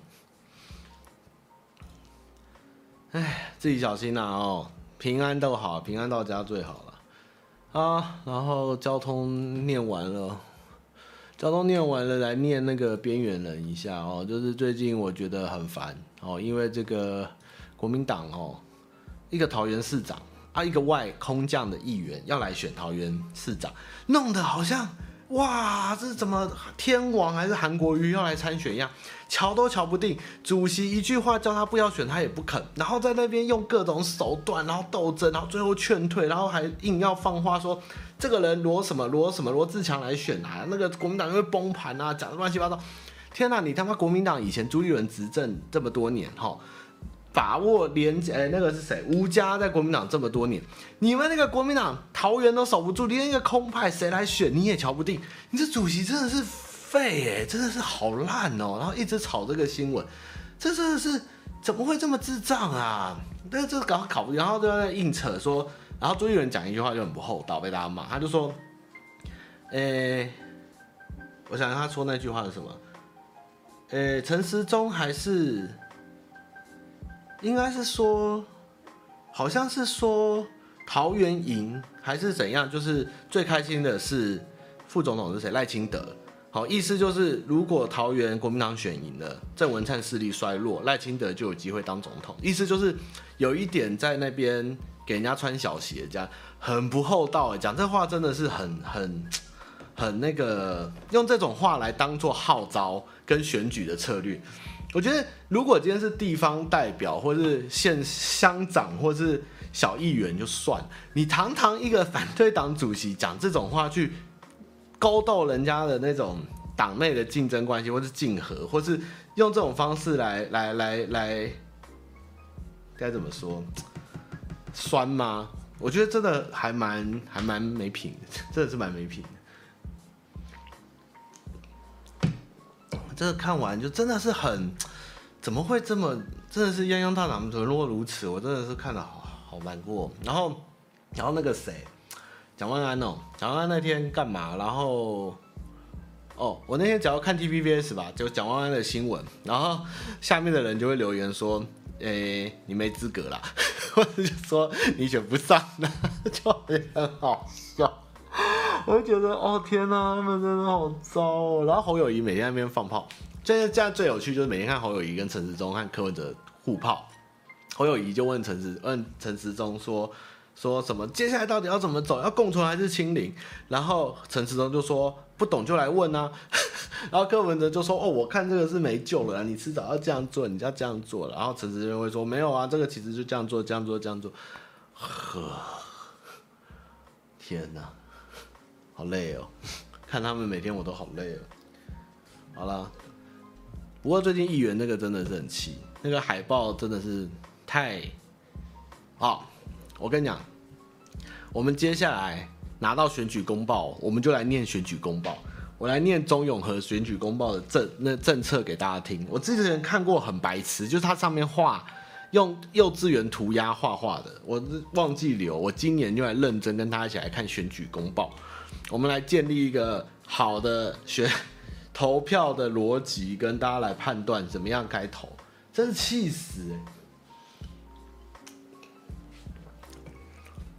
哎，自己小心呐哦，平安都好，平安到家最好了啊。然后交通念完了。交通念完了，来念那个边缘人一下哦，就是最近我觉得很烦哦，因为这个国民党哦，一个桃园市长啊，一个外空降的议员要来选桃园市长，弄得好像哇，这是怎么天王还是韩国瑜要来参选一样，瞧都瞧不定，主席一句话叫他不要选，他也不肯，然后在那边用各种手段，然后斗争，然后最后劝退，然后还硬要放话说。这个人罗什么罗什么罗志强来选啊？那个国民党就会崩盘啊，讲的乱七八糟。天哪，你他妈国民党以前朱立伦执政这么多年哈，把握连哎那个是谁？吴家在国民党这么多年，你们那个国民党桃园都守不住，连一个空派谁来选你也瞧不定。你这主席真的是废哎，真的是好烂哦。然后一直炒这个新闻，这真的是怎么会这么智障啊？那这搞搞，然后都在硬扯说。然后朱一伦讲一句话就很不厚道，被大家骂。他就说：“诶，我想他说那句话是什么？诶，陈时中还是应该是说，好像是说桃园赢还是怎样？就是最开心的是副总统是谁？赖清德。好，意思就是如果桃园国民党选赢了，郑文灿势力衰落，赖清德就有机会当总统。意思就是有一点在那边。”给人家穿小鞋，这样很不厚道。讲这话真的是很很很那个，用这种话来当做号召跟选举的策略。我觉得，如果今天是地方代表，或是县乡长，或是小议员就算，你堂堂一个反对党主席讲这种话，去勾斗人家的那种党内的竞争关系，或是竞合，或是用这种方式来来来来，该怎么说？酸吗？我觉得真的还蛮还蛮没品的，真的是蛮没品的。这个看完就真的是很，怎么会这么？真的是泱泱大党沦落如此，我真的是看的好好难过。然后，然后那个谁，蒋万安哦，蒋万安那天干嘛？然后，哦，我那天只要看 TVBS 吧，就蒋万安的新闻，然后下面的人就会留言说：“诶，你没资格啦。”或者就说你选不上了，(laughs) 就很好笑。我就觉得哦天哪，他们真的好糟哦。然后侯友谊每天在那边放炮，现在现在最有趣就是每天看侯友谊跟陈时中和柯文哲互炮。侯友谊就问陈时问陈时中说。说什么？接下来到底要怎么走？要共存还是清零？然后陈时中就说不懂就来问啊。(laughs) 然后柯文哲就说哦，我看这个是没救了，你迟早要这样做，你就要这样做了。然后陈时中会说没有啊，这个其实就这样做，这样做，这样做。呵，天哪，好累哦，(laughs) 看他们每天我都好累哦。好了，不过最近议员那个真的是很气，那个海报真的是太好。我跟你讲，我们接下来拿到选举公报，我们就来念选举公报。我来念中永和选举公报的政那政策给大家听。我之前看过很白痴，就是它上面画用幼稚园涂鸦画画的，我忘记留。我今年就来认真跟大家一起来看选举公报，我们来建立一个好的选投票的逻辑，跟大家来判断怎么样该投。真是气死！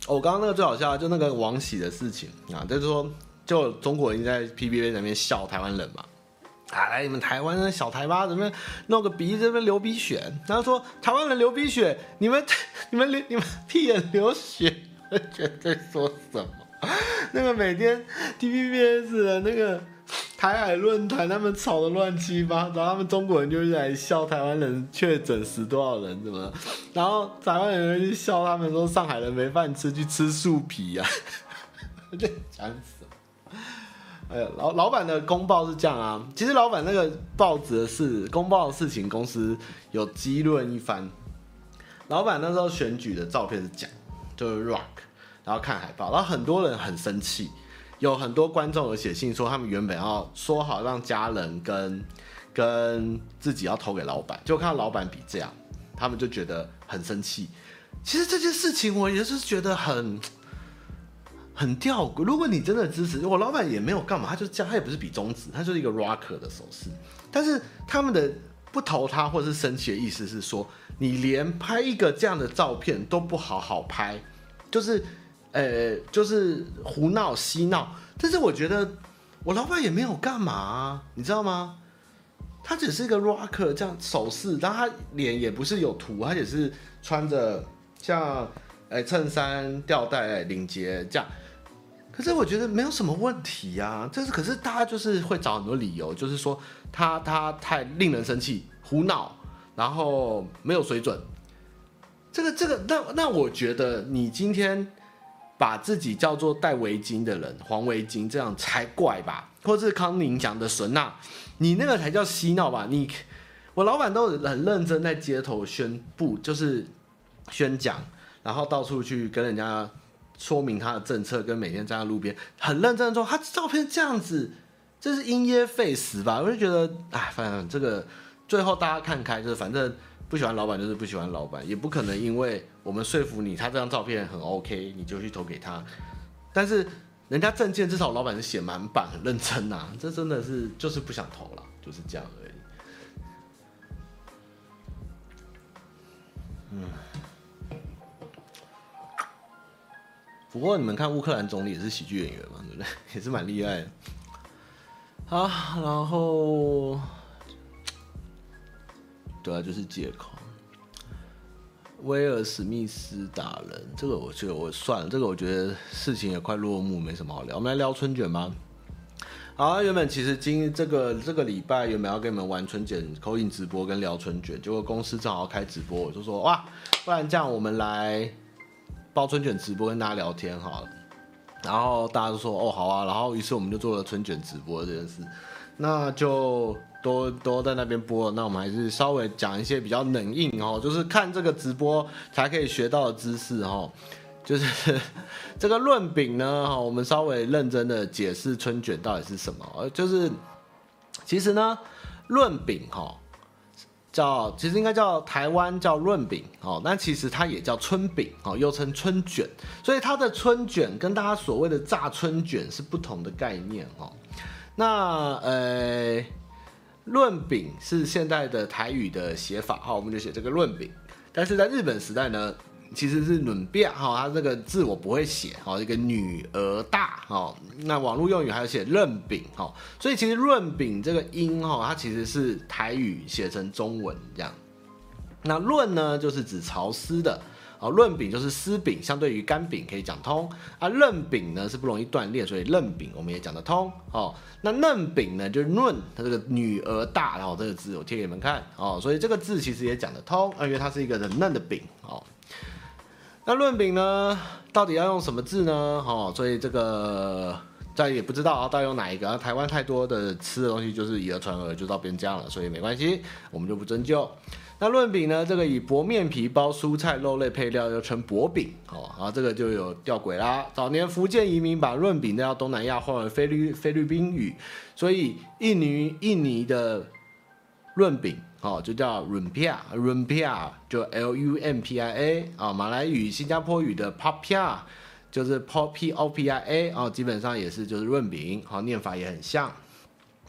我刚刚那个最好笑，就那个王喜的事情啊，就是说，就中国人在 PBA 那边笑台湾人嘛，啊，来你们台湾的小台巴怎么弄个鼻子那边流鼻血，然后说台湾人流鼻血，你们 (laughs) 你们流你们屁眼流血，(laughs) 绝对说什么？(laughs) 那个每天 TVBS 的那个。台海论坛，他们吵得乱七八糟，他们中国人就是来笑台湾人确诊死多少人，怎么？然后台湾人就笑他们说上海人没饭吃，去吃树皮呀、啊，(laughs) 这讲死了。哎呀，老老板的公报是这样啊，其实老板那个报纸的事，公报的事情，公司有激论一番。老板那时候选举的照片是假，就是 rock，然后看海报，然后很多人很生气。有很多观众有写信说，他们原本要说好让家人跟跟自己要投给老板，就看到老板比这样，他们就觉得很生气。其实这件事情我也是觉得很很吊诡。如果你真的支持我，老板也没有干嘛，他就这样，他也不是比中指，他就是一个 rocker 的手势。但是他们的不投他或是生气的意思是说，你连拍一个这样的照片都不好好拍，就是。呃、就是胡闹嬉闹，但是我觉得我老板也没有干嘛、你知道吗？他只是一个 rocker 这样手势，但他脸也不是有涂，他也是穿着像呃衬衫、吊带、领结这样。可是我觉得没有什么问题、啊，这是可是大家就是会找很多理由，就是说他他太令人生气，胡闹，然后没有水准。这个这个，那那我觉得你今天。把自己叫做戴围巾的人，黄围巾这样才怪吧？或者是康宁讲的神纳，你那个才叫嬉闹吧？你我老板都很认真在街头宣布，就是宣讲，然后到处去跟人家说明他的政策，跟每天站在路边很认真的说，他照片这样子，这是因噎废食吧？我就觉得，哎，反正这个最后大家看开，就是反正。不喜欢老板就是不喜欢老板，也不可能因为我们说服你他这张照片很 OK，你就去投给他。但是人家证件至少老板是写满版很认真呐、啊，这真的是就是不想投了，就是这样而已。嗯。不过你们看乌克兰总理也是喜剧演员嘛，对不对？(laughs) 也是蛮厉害的。好，然后。对啊，就是借口。威尔史密斯打人，这个我觉得我算了，这个我觉得事情也快落幕，没什么好聊。我们来聊春卷吧。好，原本其实今这个这个礼拜原本要跟你们玩春卷、call in 直播跟聊春卷，结果公司正好开直播，我就说哇，不然这样我们来包春卷直播跟大家聊天好了。然后大家都说哦好啊，然后于是我们就做了春卷直播这件事，那就。都都在那边播，那我们还是稍微讲一些比较冷硬哦，就是看这个直播才可以学到的知识哦，就是 (laughs) 这个润饼呢，哈，我们稍微认真的解释春卷到底是什么，就是其实呢，润饼哈叫其实应该叫台湾叫润饼哦，那其实它也叫春饼哦，又称春卷，所以它的春卷跟大家所谓的炸春卷是不同的概念哦，那呃。润饼是现代的台语的写法，哈，我们就写这个润饼。但是在日本时代呢，其实是论变哈，它这个字我不会写哈，一个女儿大哈。那网络用语还有写润饼哈，所以其实润饼这个音哈，它其实是台语写成中文这样。那润呢，就是指潮湿的。哦，润饼就是湿饼，相对于干饼可以讲通啊。嫩饼呢是不容易断裂，所以嫩饼我们也讲得通哦。那嫩饼呢就是嫩，它这个女儿大，然后这个字我贴给你们看哦。所以这个字其实也讲得通，因为它是一个很嫩的饼哦。那润饼呢，到底要用什么字呢？哦，所以这个大家也不知道啊，到底用哪一个？台湾太多的吃的东西就是以讹传讹，就到边疆了，所以没关系，我们就不深究。那润饼呢？这个以薄面皮包蔬菜肉类配料，又称薄饼。哦，然后这个就有吊诡啦。早年福建移民把润饼带到东南亚，换为菲律菲律宾语，所以印尼印尼的润饼哦，就叫润皮亚，润皮亚就 L U M P I A 啊。马来语、新加坡语的 Popia 就是 papio pia 啊，基本上也是就是润饼，好，念法也很像。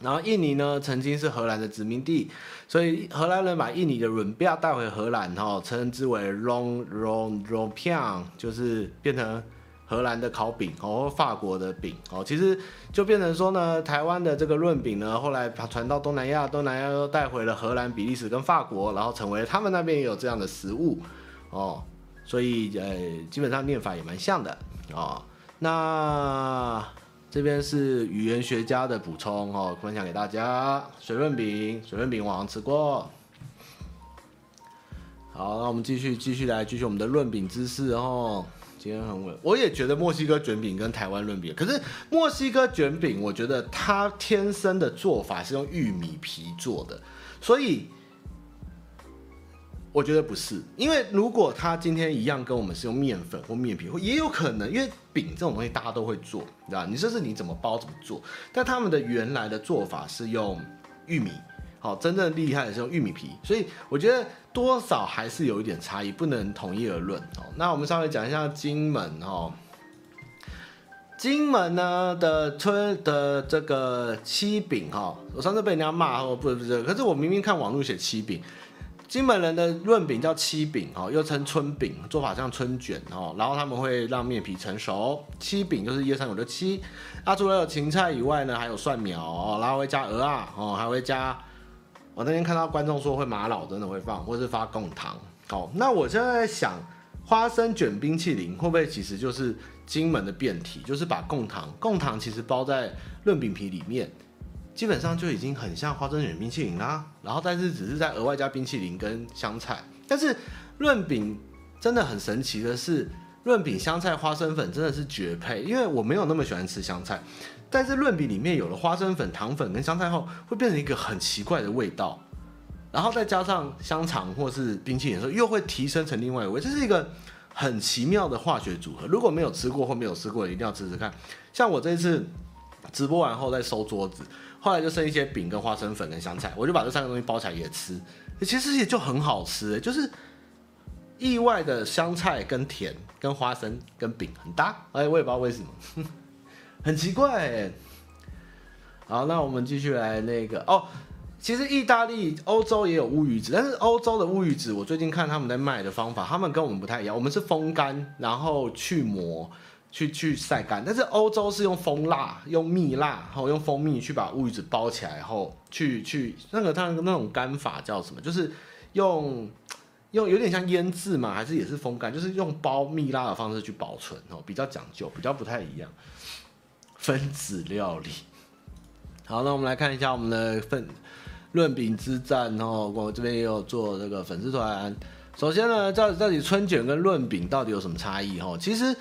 然后印尼呢，曾经是荷兰的殖民地，所以荷兰人把印尼的润饼带回荷兰，哈，称之为 Rong Rong Rompiang，就是变成荷兰的烤饼，哦，法国的饼，哦，其实就变成说呢，台湾的这个润饼呢，后来传到东南亚，东南亚又带回了荷兰、比利时跟法国，然后成为他们那边也有这样的食物，哦，所以呃，基本上念法也蛮像的，哦，那。这边是语言学家的补充哦，分享给大家。水润饼，水润饼我好像吃过。好，那我们继续继续来继续我们的润饼知识哦。今天很稳，我也觉得墨西哥卷饼跟台湾润饼，可是墨西哥卷饼，我觉得它天生的做法是用玉米皮做的，所以。我觉得不是，因为如果他今天一样跟我们是用面粉或面皮，或也有可能，因为饼这种东西大家都会做，对吧？你这是你怎么包怎么做，但他们的原来的做法是用玉米，好，真正厉害的是用玉米皮，所以我觉得多少还是有一点差异，不能统一而论。哦，那我们稍微讲一下金门哦，金门呢的村的这个七饼哈，我上次被人家骂哦，不是不是，可是我明明看网络写七饼。金门人的润饼叫七饼哦，又称春饼，做法像春卷哦。然后他们会让面皮成熟。七饼就是一二三五六七。啊，除了有芹菜以外呢，还有蒜苗哦，然后会加蚵仔哦，还会加。我那天看到观众说会玛瑙，真的会放，或是发贡糖。哦，那我现在在想，花生卷冰淇淋会不会其实就是金门的变体，就是把贡糖，贡糖其实包在润饼皮里面。基本上就已经很像花生卷冰淇淋啦，然后但是只是在额外加冰淇淋跟香菜。但是润饼真的很神奇的是，润饼香菜花生粉真的是绝配，因为我没有那么喜欢吃香菜，但是润饼里面有了花生粉、糖粉跟香菜后，会变成一个很奇怪的味道，然后再加上香肠或是冰淇淋的时候，又会提升成另外一个味，这是一个很奇妙的化学组合。如果没有吃过或没有吃过，一定要吃吃看。像我这次直播完后再收桌子。后来就剩一些饼跟花生粉跟香菜，我就把这三个东西包起来也吃，其实也就很好吃，就是意外的香菜跟甜跟花生跟饼很搭，哎，我也不知道为什么，(laughs) 很奇怪。好，那我们继续来那个哦，其实意大利、欧洲也有乌鱼子，但是欧洲的乌鱼子，我最近看他们在卖的方法，他们跟我们不太一样，我们是风干，然后去膜。去去晒干，但是欧洲是用蜂蜡、用蜜蜡，然后用蜂蜜去把乌鱼子包起来，然后去去那个它那种干法叫什么？就是用用有点像腌制嘛，还是也是风干？就是用包蜜蜡的方式去保存哦，比较讲究，比较不太一样。分子料理。好，那我们来看一下我们的分论饼之战哦，我这边也有做这个粉丝团。首先呢，到底到底春卷跟论饼到底有什么差异？哦，其实。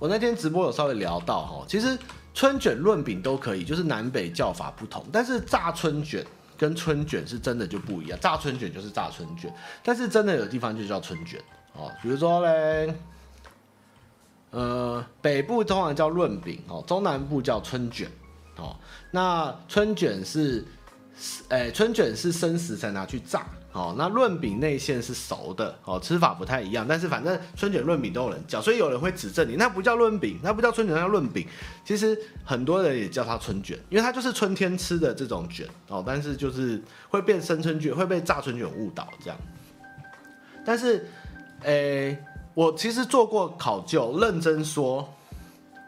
我那天直播有稍微聊到哈，其实春卷、润饼都可以，就是南北叫法不同。但是炸春卷跟春卷是真的就不一样，炸春卷就是炸春卷，但是真的有地方就叫春卷哦。比如说嘞，呃，北部通常叫润饼哦，中南部叫春卷哦。那春卷是，诶，春卷是生食才拿去炸。哦，那润饼内馅是熟的，哦，吃法不太一样，但是反正春卷、润饼都有人叫，所以有人会指正你，那不叫润饼，那不叫春卷，那叫润饼。其实很多人也叫它春卷，因为它就是春天吃的这种卷哦，但是就是会变生春卷，会被炸春卷误导这样。但是，诶、我其实做过考究，认真说，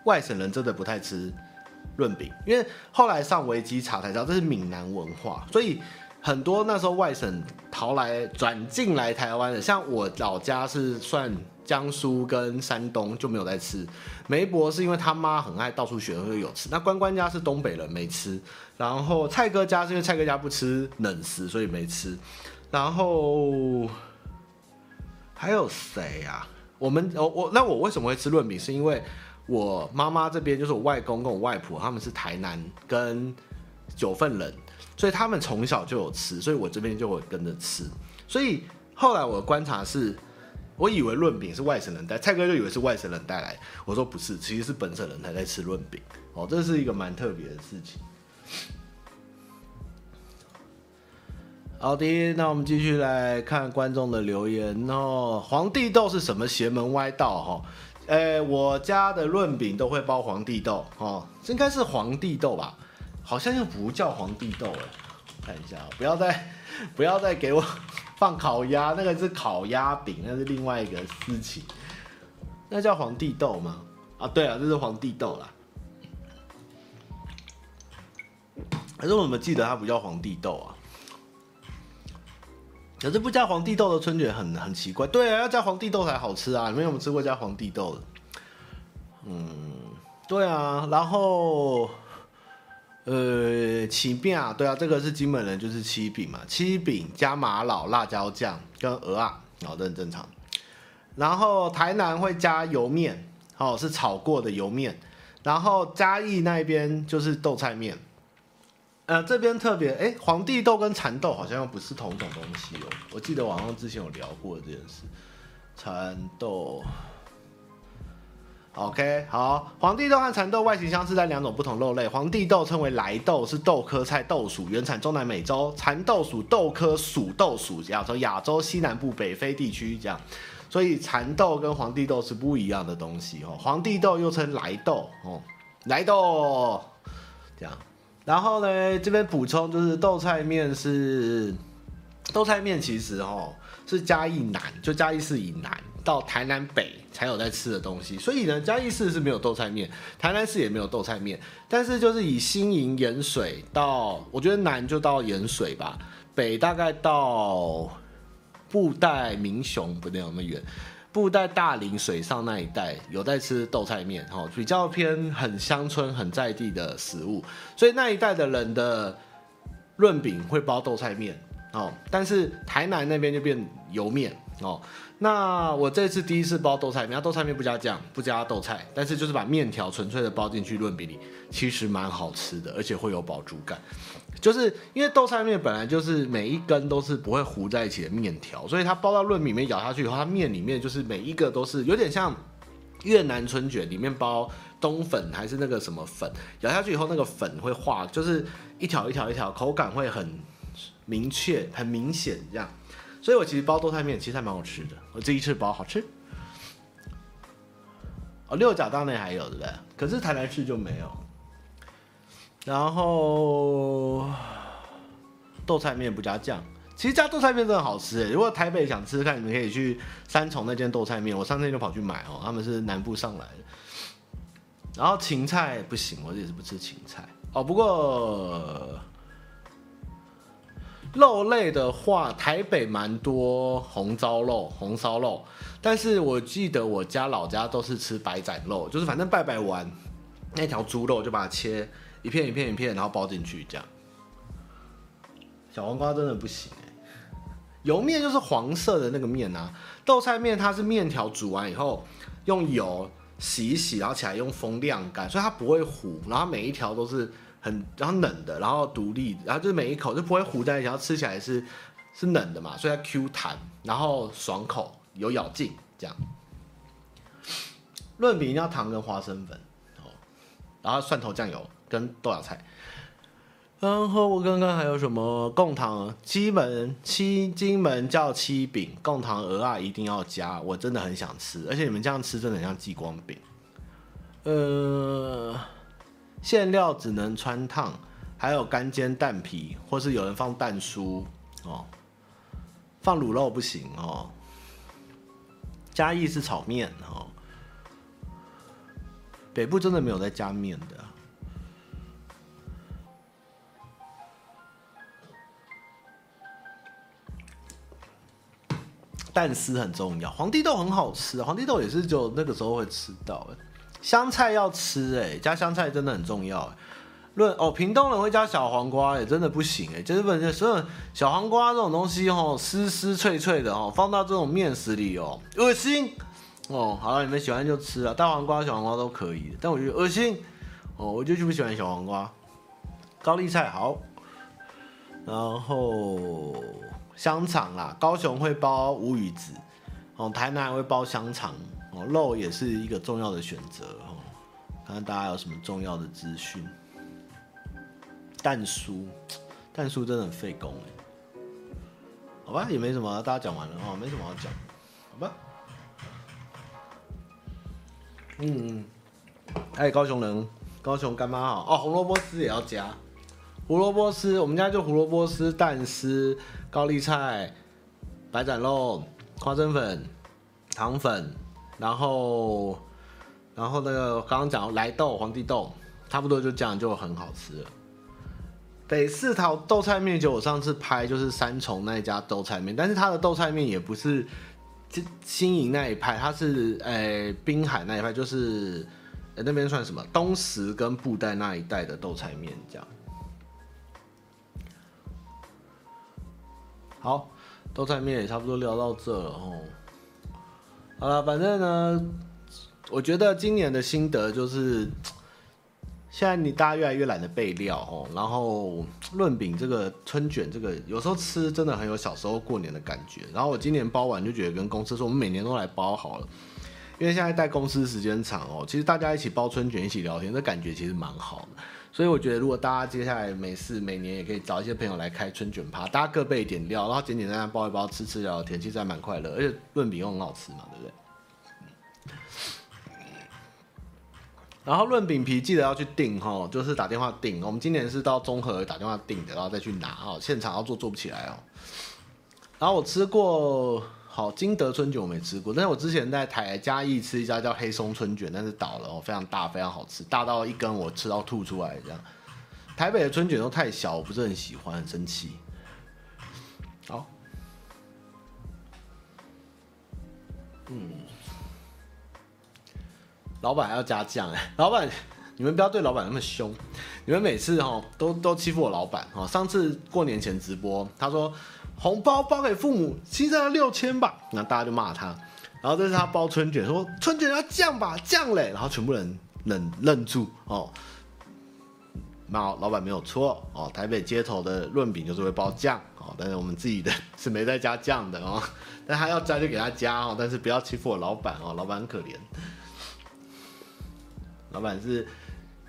外省人真的不太吃润饼，因为后来上维基查才知道这是闽南文化，所以很多那时候外省逃来转进来台湾的，像我老家是算江苏跟山东就没有在吃，梅伯是因为他妈很爱到处学会有吃，那关关家是东北人没吃，然后蔡哥家是因为蔡哥家不吃冷食所以没吃，然后还有谁、啊？我们 (laughs) 我我那我为什么会吃润饼？是因为。我妈妈这边就是我外公跟我外婆，他们是台南跟九份人，所以他们从小就有吃，所以我这边就会跟着吃。所以后来我的观察是，我以为润饼是外省人带，蔡哥就以为是外省人带来，我说不是，其实是本省人才在吃润饼。哦，这是一个蛮特别的事情。好的，那我们继续来看观众的留言哦。皇帝豆是什么邪门歪道？哈。哎、我家的润饼都会包皇帝豆哦，这应该是皇帝豆吧？好像又不叫皇帝豆哎，看一下，不要再 (laughs) 不要再给我放烤鸭，那个是烤鸭饼，那是另外一个事情。那叫皇帝豆吗？啊，对啊，这是皇帝豆啦。可是我怎么记得它不叫皇帝豆啊？可是不加皇帝豆的春卷很很奇怪，对啊，要加皇帝豆才好吃啊！你们有没有吃过加皇帝豆的？嗯，对啊，然后呃，奇饼啊，对啊，这个是金门人就是七饼嘛，七饼加玛瑙、辣椒酱跟蚵仔，哦，这很正常。然后台南会加油面，哦，是炒过的油面。然后嘉义那边就是豆菜面。呃，这边特别，哎，皇帝豆跟蚕豆好像又不是同种东西哦。我记得网上之前有聊过这件事。蚕豆，OK，好，皇帝豆和蚕豆外形相似，在两种不同肉类。皇帝豆称为来豆，是豆科菜豆属，原产中南美洲。蚕豆属豆科属豆属，亚洲亚洲西南部、北非地区这样。所以蚕豆跟皇帝豆是不一样的东西哦。皇帝豆又称来豆哦，来豆这样。然后呢，这边补充就是豆菜面是豆菜面，其实哦是嘉义南，就嘉义市以南到台南北才有在吃的东西。所以呢，嘉义市是没有豆菜面，台南市也没有豆菜面。但是就是以新营盐水到，我觉得南就到盐水吧，北大概到布袋明雄，不能有那么远。布袋大林水上那一带有在吃豆菜面，哈，比较偏很乡村、很在地的食物，所以那一带的人的润饼会包豆菜面，哦，但是台南那边就变油面，哦，那我这次第一次包豆菜面，豆菜面不加酱，不加豆菜，但是就是把面条纯粹的包进去润饼里，其实蛮好吃的，而且会有饱足感。就是因为豆菜面本来就是每一根都是不会糊在一起的面条，所以它包到润饼里面咬下去以后，它面里面就是每一个都是有点像越南春卷里面包冬粉还是那个什么粉，咬下去以后那个粉会化，就是一条一条一条，口感会很明确、很明显这样。所以我其实包豆菜面其实还蛮好吃的，我第一次包好吃。哦，六甲当年还有对不对？可是台南市就没有。然后豆菜面不加酱，其实加豆菜面真的好吃。如果台北想吃看，你们可以去三重那间豆菜面，我上次就跑去买哦，他们是南部上来的。然后芹菜不行，我也是不吃芹菜哦。不过肉类的话，台北蛮多红烧肉、红烧肉，但是我记得我家老家都是吃白斩肉，就是反正拜拜完那条猪肉就把它切。一片一片一片，然后包进去这样。小黄瓜真的不行，油面就是黄色的那个面啊。豆菜面它是面条煮完以后用油洗一洗，然后起来用风晾干，所以它不会糊。然后每一条都是很然后冷的，然后独立，然后就是每一口就不会糊在一起，然后吃起来是是冷的嘛，所以它 Q 弹，然后爽口有咬劲这样。润饼一定要糖跟花生粉哦，然后蒜头酱油。跟豆芽菜，然后我刚刚还有什么贡糖？七门七金门叫七饼，贡糖鹅啊一定要加，我真的很想吃，而且你们这样吃真的很像激光饼。呃，馅料只能穿烫，还有干煎蛋皮，或是有人放蛋酥哦，放卤肉不行哦。嘉义是炒面哦，北部真的没有在加面的。蛋丝很重要，皇帝豆很好吃，皇帝豆也是就那个时候会吃到。香菜要吃哎，加香菜真的很重要。论哦，屏东人会加小黄瓜哎，真的不行哎，就是本身所有小黄瓜这种东西哦，丝丝脆脆的哦，放到这种面食里哦，恶心哦。好了，你们喜欢就吃啊，大黄瓜、小黄瓜都可以，但我觉得恶心哦，我就就不喜欢小黄瓜。高丽菜好，然后。香肠啦，高雄会包乌鱼子，哦，台南会包香肠，哦，肉也是一个重要的选择，哦，看看大家有什么重要的资讯。蛋酥，蛋酥真的很费工哎，好吧，也没什么，大家讲完了哦，没什么好讲，好吧。嗯嗯，哎，高雄人，高雄干妈好哦，红萝卜丝也要加。胡萝卜丝，我们家就胡萝卜丝、蛋丝、高丽菜、白斩肉、花生粉、糖粉，然后，然后那个刚刚讲来豆、皇帝豆，差不多就这样就很好吃了。北四桃豆菜面就我上次拍就是三重那一家豆菜面，但是它的豆菜面也不是新营那一派，它是诶滨海那一派，就是那边算什么东石跟布袋那一带的豆菜面这样。好，豆菜面也差不多聊到这了哦。好了，反正呢，我觉得今年的心得就是，现在你大家越来越懒得备料哦。然后润饼这个春卷，这个有时候吃真的很有小时候过年的感觉。然后我今年包完就觉得跟公司说，我们每年都来包好了，因为现在在公司时间长哦，其实大家一起包春卷，一起聊天，这感觉其实蛮好的。所以我觉得，如果大家接下来每次每年也可以找一些朋友来开春卷趴，大家各备一点料，然后简简单单包一包，吃吃聊聊天，其实还蛮快乐，而且润饼又很好吃嘛，对不对？然后润饼皮记得要去订哈，就是打电话订。我们今年是到综合打电话订的，然后再去拿哦，现场要做做不起来哦。然后我吃过。好，金德春卷我没吃过，但是我之前在台嘉义吃一家叫黑松春卷，但是倒了哦，非常大，非常好吃，大到一根我吃到吐出来这样。台北的春卷都太小，我不是很喜欢，很生气。好，嗯，老板还要加酱哎，老板，你们不要对老板那么凶，你们每次哈都都欺负我老板哈。上次过年前直播，他说。红包包给父母，其实要六千吧，那大家就骂他。然后这是他包春卷，说春卷要酱吧，酱嘞。然后全部人愣愣住哦。那老板没有错哦，台北街头的润饼就是会包酱哦，但是我们自己的是没在加酱的哦。(laughs) 但他要加就给他加哦，但是不要欺负我老板哦，老板很可怜。老板是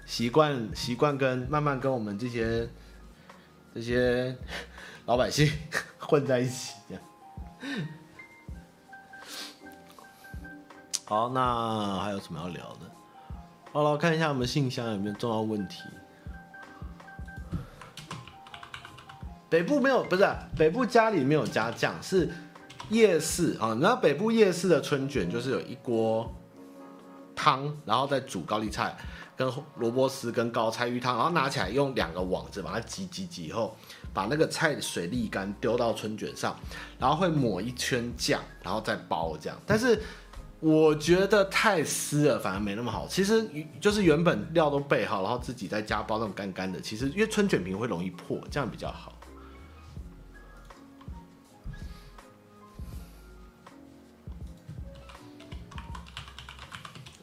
习惯习惯跟慢慢跟我们这些这些 (laughs) 老百姓。(laughs) 混在一起。(laughs) 好，那还有什么要聊的？好了，看一下我们信箱有没有重要问题。北部没有，不是、北部家里没有加酱，是夜市啊。然后北部夜市的春卷就是有一锅汤，然后再煮高丽菜。跟萝卜丝跟高菜鱼汤，然后拿起来用两个网子把它挤挤挤以后，把那个菜水沥干丢到春卷上，然后会抹一圈酱，然后再包这样。但是我觉得太湿了，反而没那么好。其实就是原本料都备好，然后自己在家包那种干干的。其实因为春卷皮会容易破，这样比较好。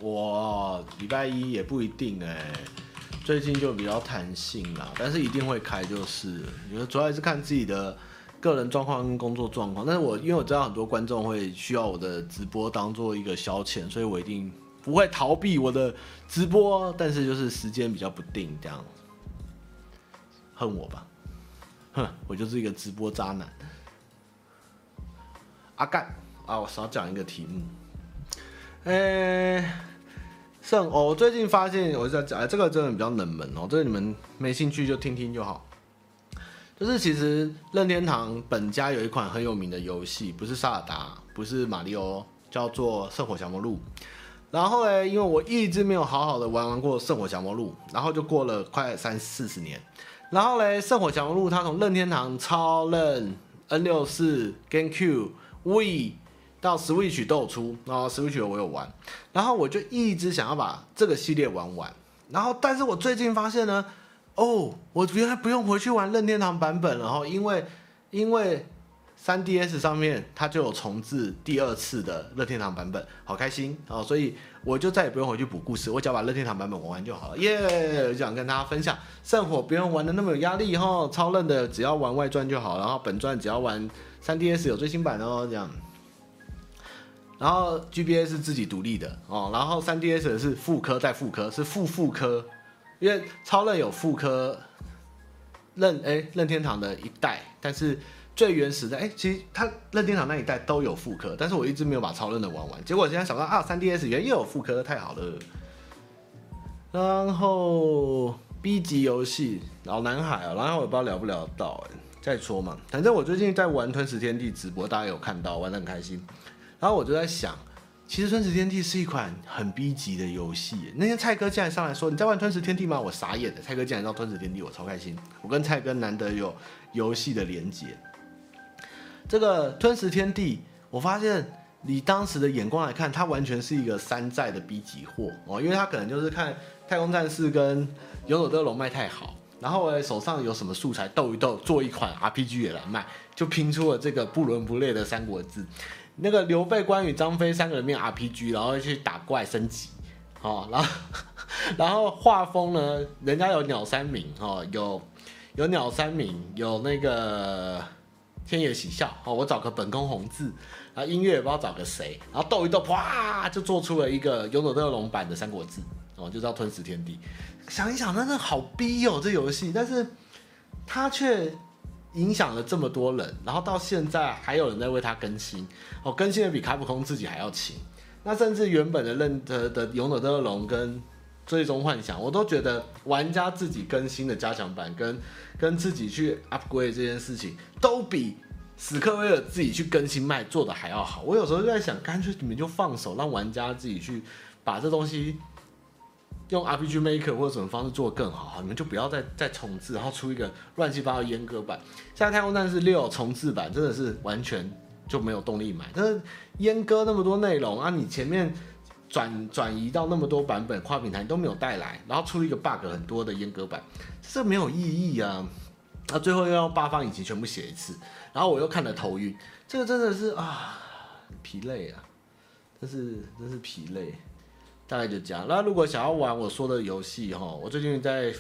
我礼拜一也不一定哎、最近就比较弹性啦，但是一定会开就是，因为主要还是看自己的个人状况跟工作状况。但是我因为我知道很多观众会需要我的直播当做一个消遣，所以我一定不会逃避我的直播，但是就是时间比较不定这样。恨我吧，哼，我就是一个直播渣男。阿干啊，我少讲一个题目，哎、欸。圣哦，我最近发现，我在讲，哎，这个真的比较冷门哦，这个你们没兴趣就听听就好。就是其实任天堂本家有一款很有名的游戏，不是萨尔达，不是马里奥，叫做《圣火降魔录》。然后呢，因为我一直没有好好的玩玩过《圣火降魔录》，然后就过了快三四十年。然后呢，《圣火降魔录》它从任天堂超任 N 六四 GameCube Wii 到 Switch 都有出，然后 Switch 我有玩，然后我就一直想要把这个系列玩完。然后，但是我最近发现呢，哦，我原来不用回去玩任天堂版本了哈，因为因为。3DS 上面它就有重置第二次的任天堂版本，好开心哦！所以我就再也不用回去补故事，我只要把任天堂版本玩完就好了。耶、yeah!！我想跟大家分享，圣火不用玩的那么有压力哈，超任的只要玩外传就好，然后本传只要玩 3DS 有最新版哦，这样。然后 GBA 是自己独立的哦，然后 3DS 是复刻再复刻，是副副科，因为超任有副科任哎任天堂的一代，但是。最原始的哎、其实它任天堂那一代都有副科，但是我一直没有把超任的玩完。结果现在想到啊，3DS 原来又有副科，太好了。然后 B 级游戏老男孩啊，然后我也不知道聊不聊得到哎、再说嘛。反正我最近在玩《吞食天地》直播，大家有看到，玩的很开心。然后我就在想，其实《吞食天地》是一款很 B 级的游戏。那天蔡哥竟然上来说：“你在玩《吞食天地》吗？”我傻眼了。蔡哥竟然知道《吞食天地》，我超开心。我跟蔡哥难得有游戏的连接。这个吞食天地，我发现以当时的眼光来看，它完全是一个山寨的 B 级货哦，因为它可能就是看太空战士跟勇者斗龙卖太好，然后我手上有什么素材斗一斗，做一款 RPG 也来卖，就拼出了这个不伦不类的三国志。那个刘备、关羽、张飞三个人面 RPG，然后去打怪升级，哦，然后然后画风呢，人家有鸟山明哦，有有鸟山明，有那个。天野喜孝，哦，我找个本宫弘字，然后音乐也不知道找个谁，然后斗一斗，啪，就做出了一个勇者斗恶龙版的三国志，哦，就叫吞食天地。想一想，真的好逼哦，这游戏，但是它却影响了这么多人，然后到现在还有人在为它更新，哦，更新的比卡普空自己还要勤。那甚至原本的认得的勇者斗恶龙跟最终幻想，我都觉得玩家自己更新的加强版跟。跟自己去 upgrade 这件事情，都比史克威尔自己去更新卖做的还要好。我有时候就在想，干脆你们就放手，让玩家自己去把这东西用 RPG Maker 或者什么方式做更好，你们就不要再再重置，然后出一个乱七八糟阉割版。现在太空战士六重置版真的是完全就没有动力买，但是阉割那么多内容啊，你前面转转移到那么多版本跨平台都没有带来，然后出一个 bug 很多的阉割版。这没有意义啊！那最后又要八方引擎全部写一次，然后我又看得头晕，这个真的是啊疲累啊，真是真是疲累。大概就这样。那如果想要玩我说的游戏哈，我最近在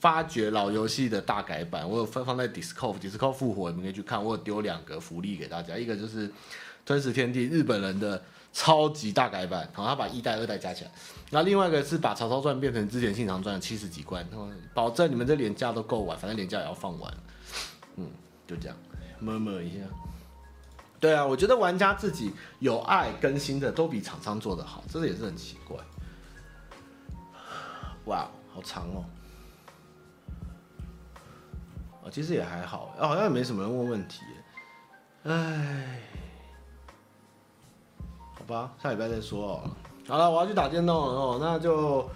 发掘老游戏的大改版，我有放放在 Discord，Discord 复活，你们可以去看。我有丢两个福利给大家，一个就是《吞食天地》日本人的。超级大改版，好，他把一代、二代加起来，然后另外一个是把《曹操传》变成之前信长传的七十几关，保证你们这连假都够玩，反正连假也要放完，嗯，就这样，摸摸一下。对啊，我觉得玩家自己有爱更新的都比厂商做的好，这个也是很奇怪。哇，好长哦，啊，其实也还好，好像也没什么人问问题，哎。好吧，下礼拜再说哦。好了，我要去打电动了哦，那就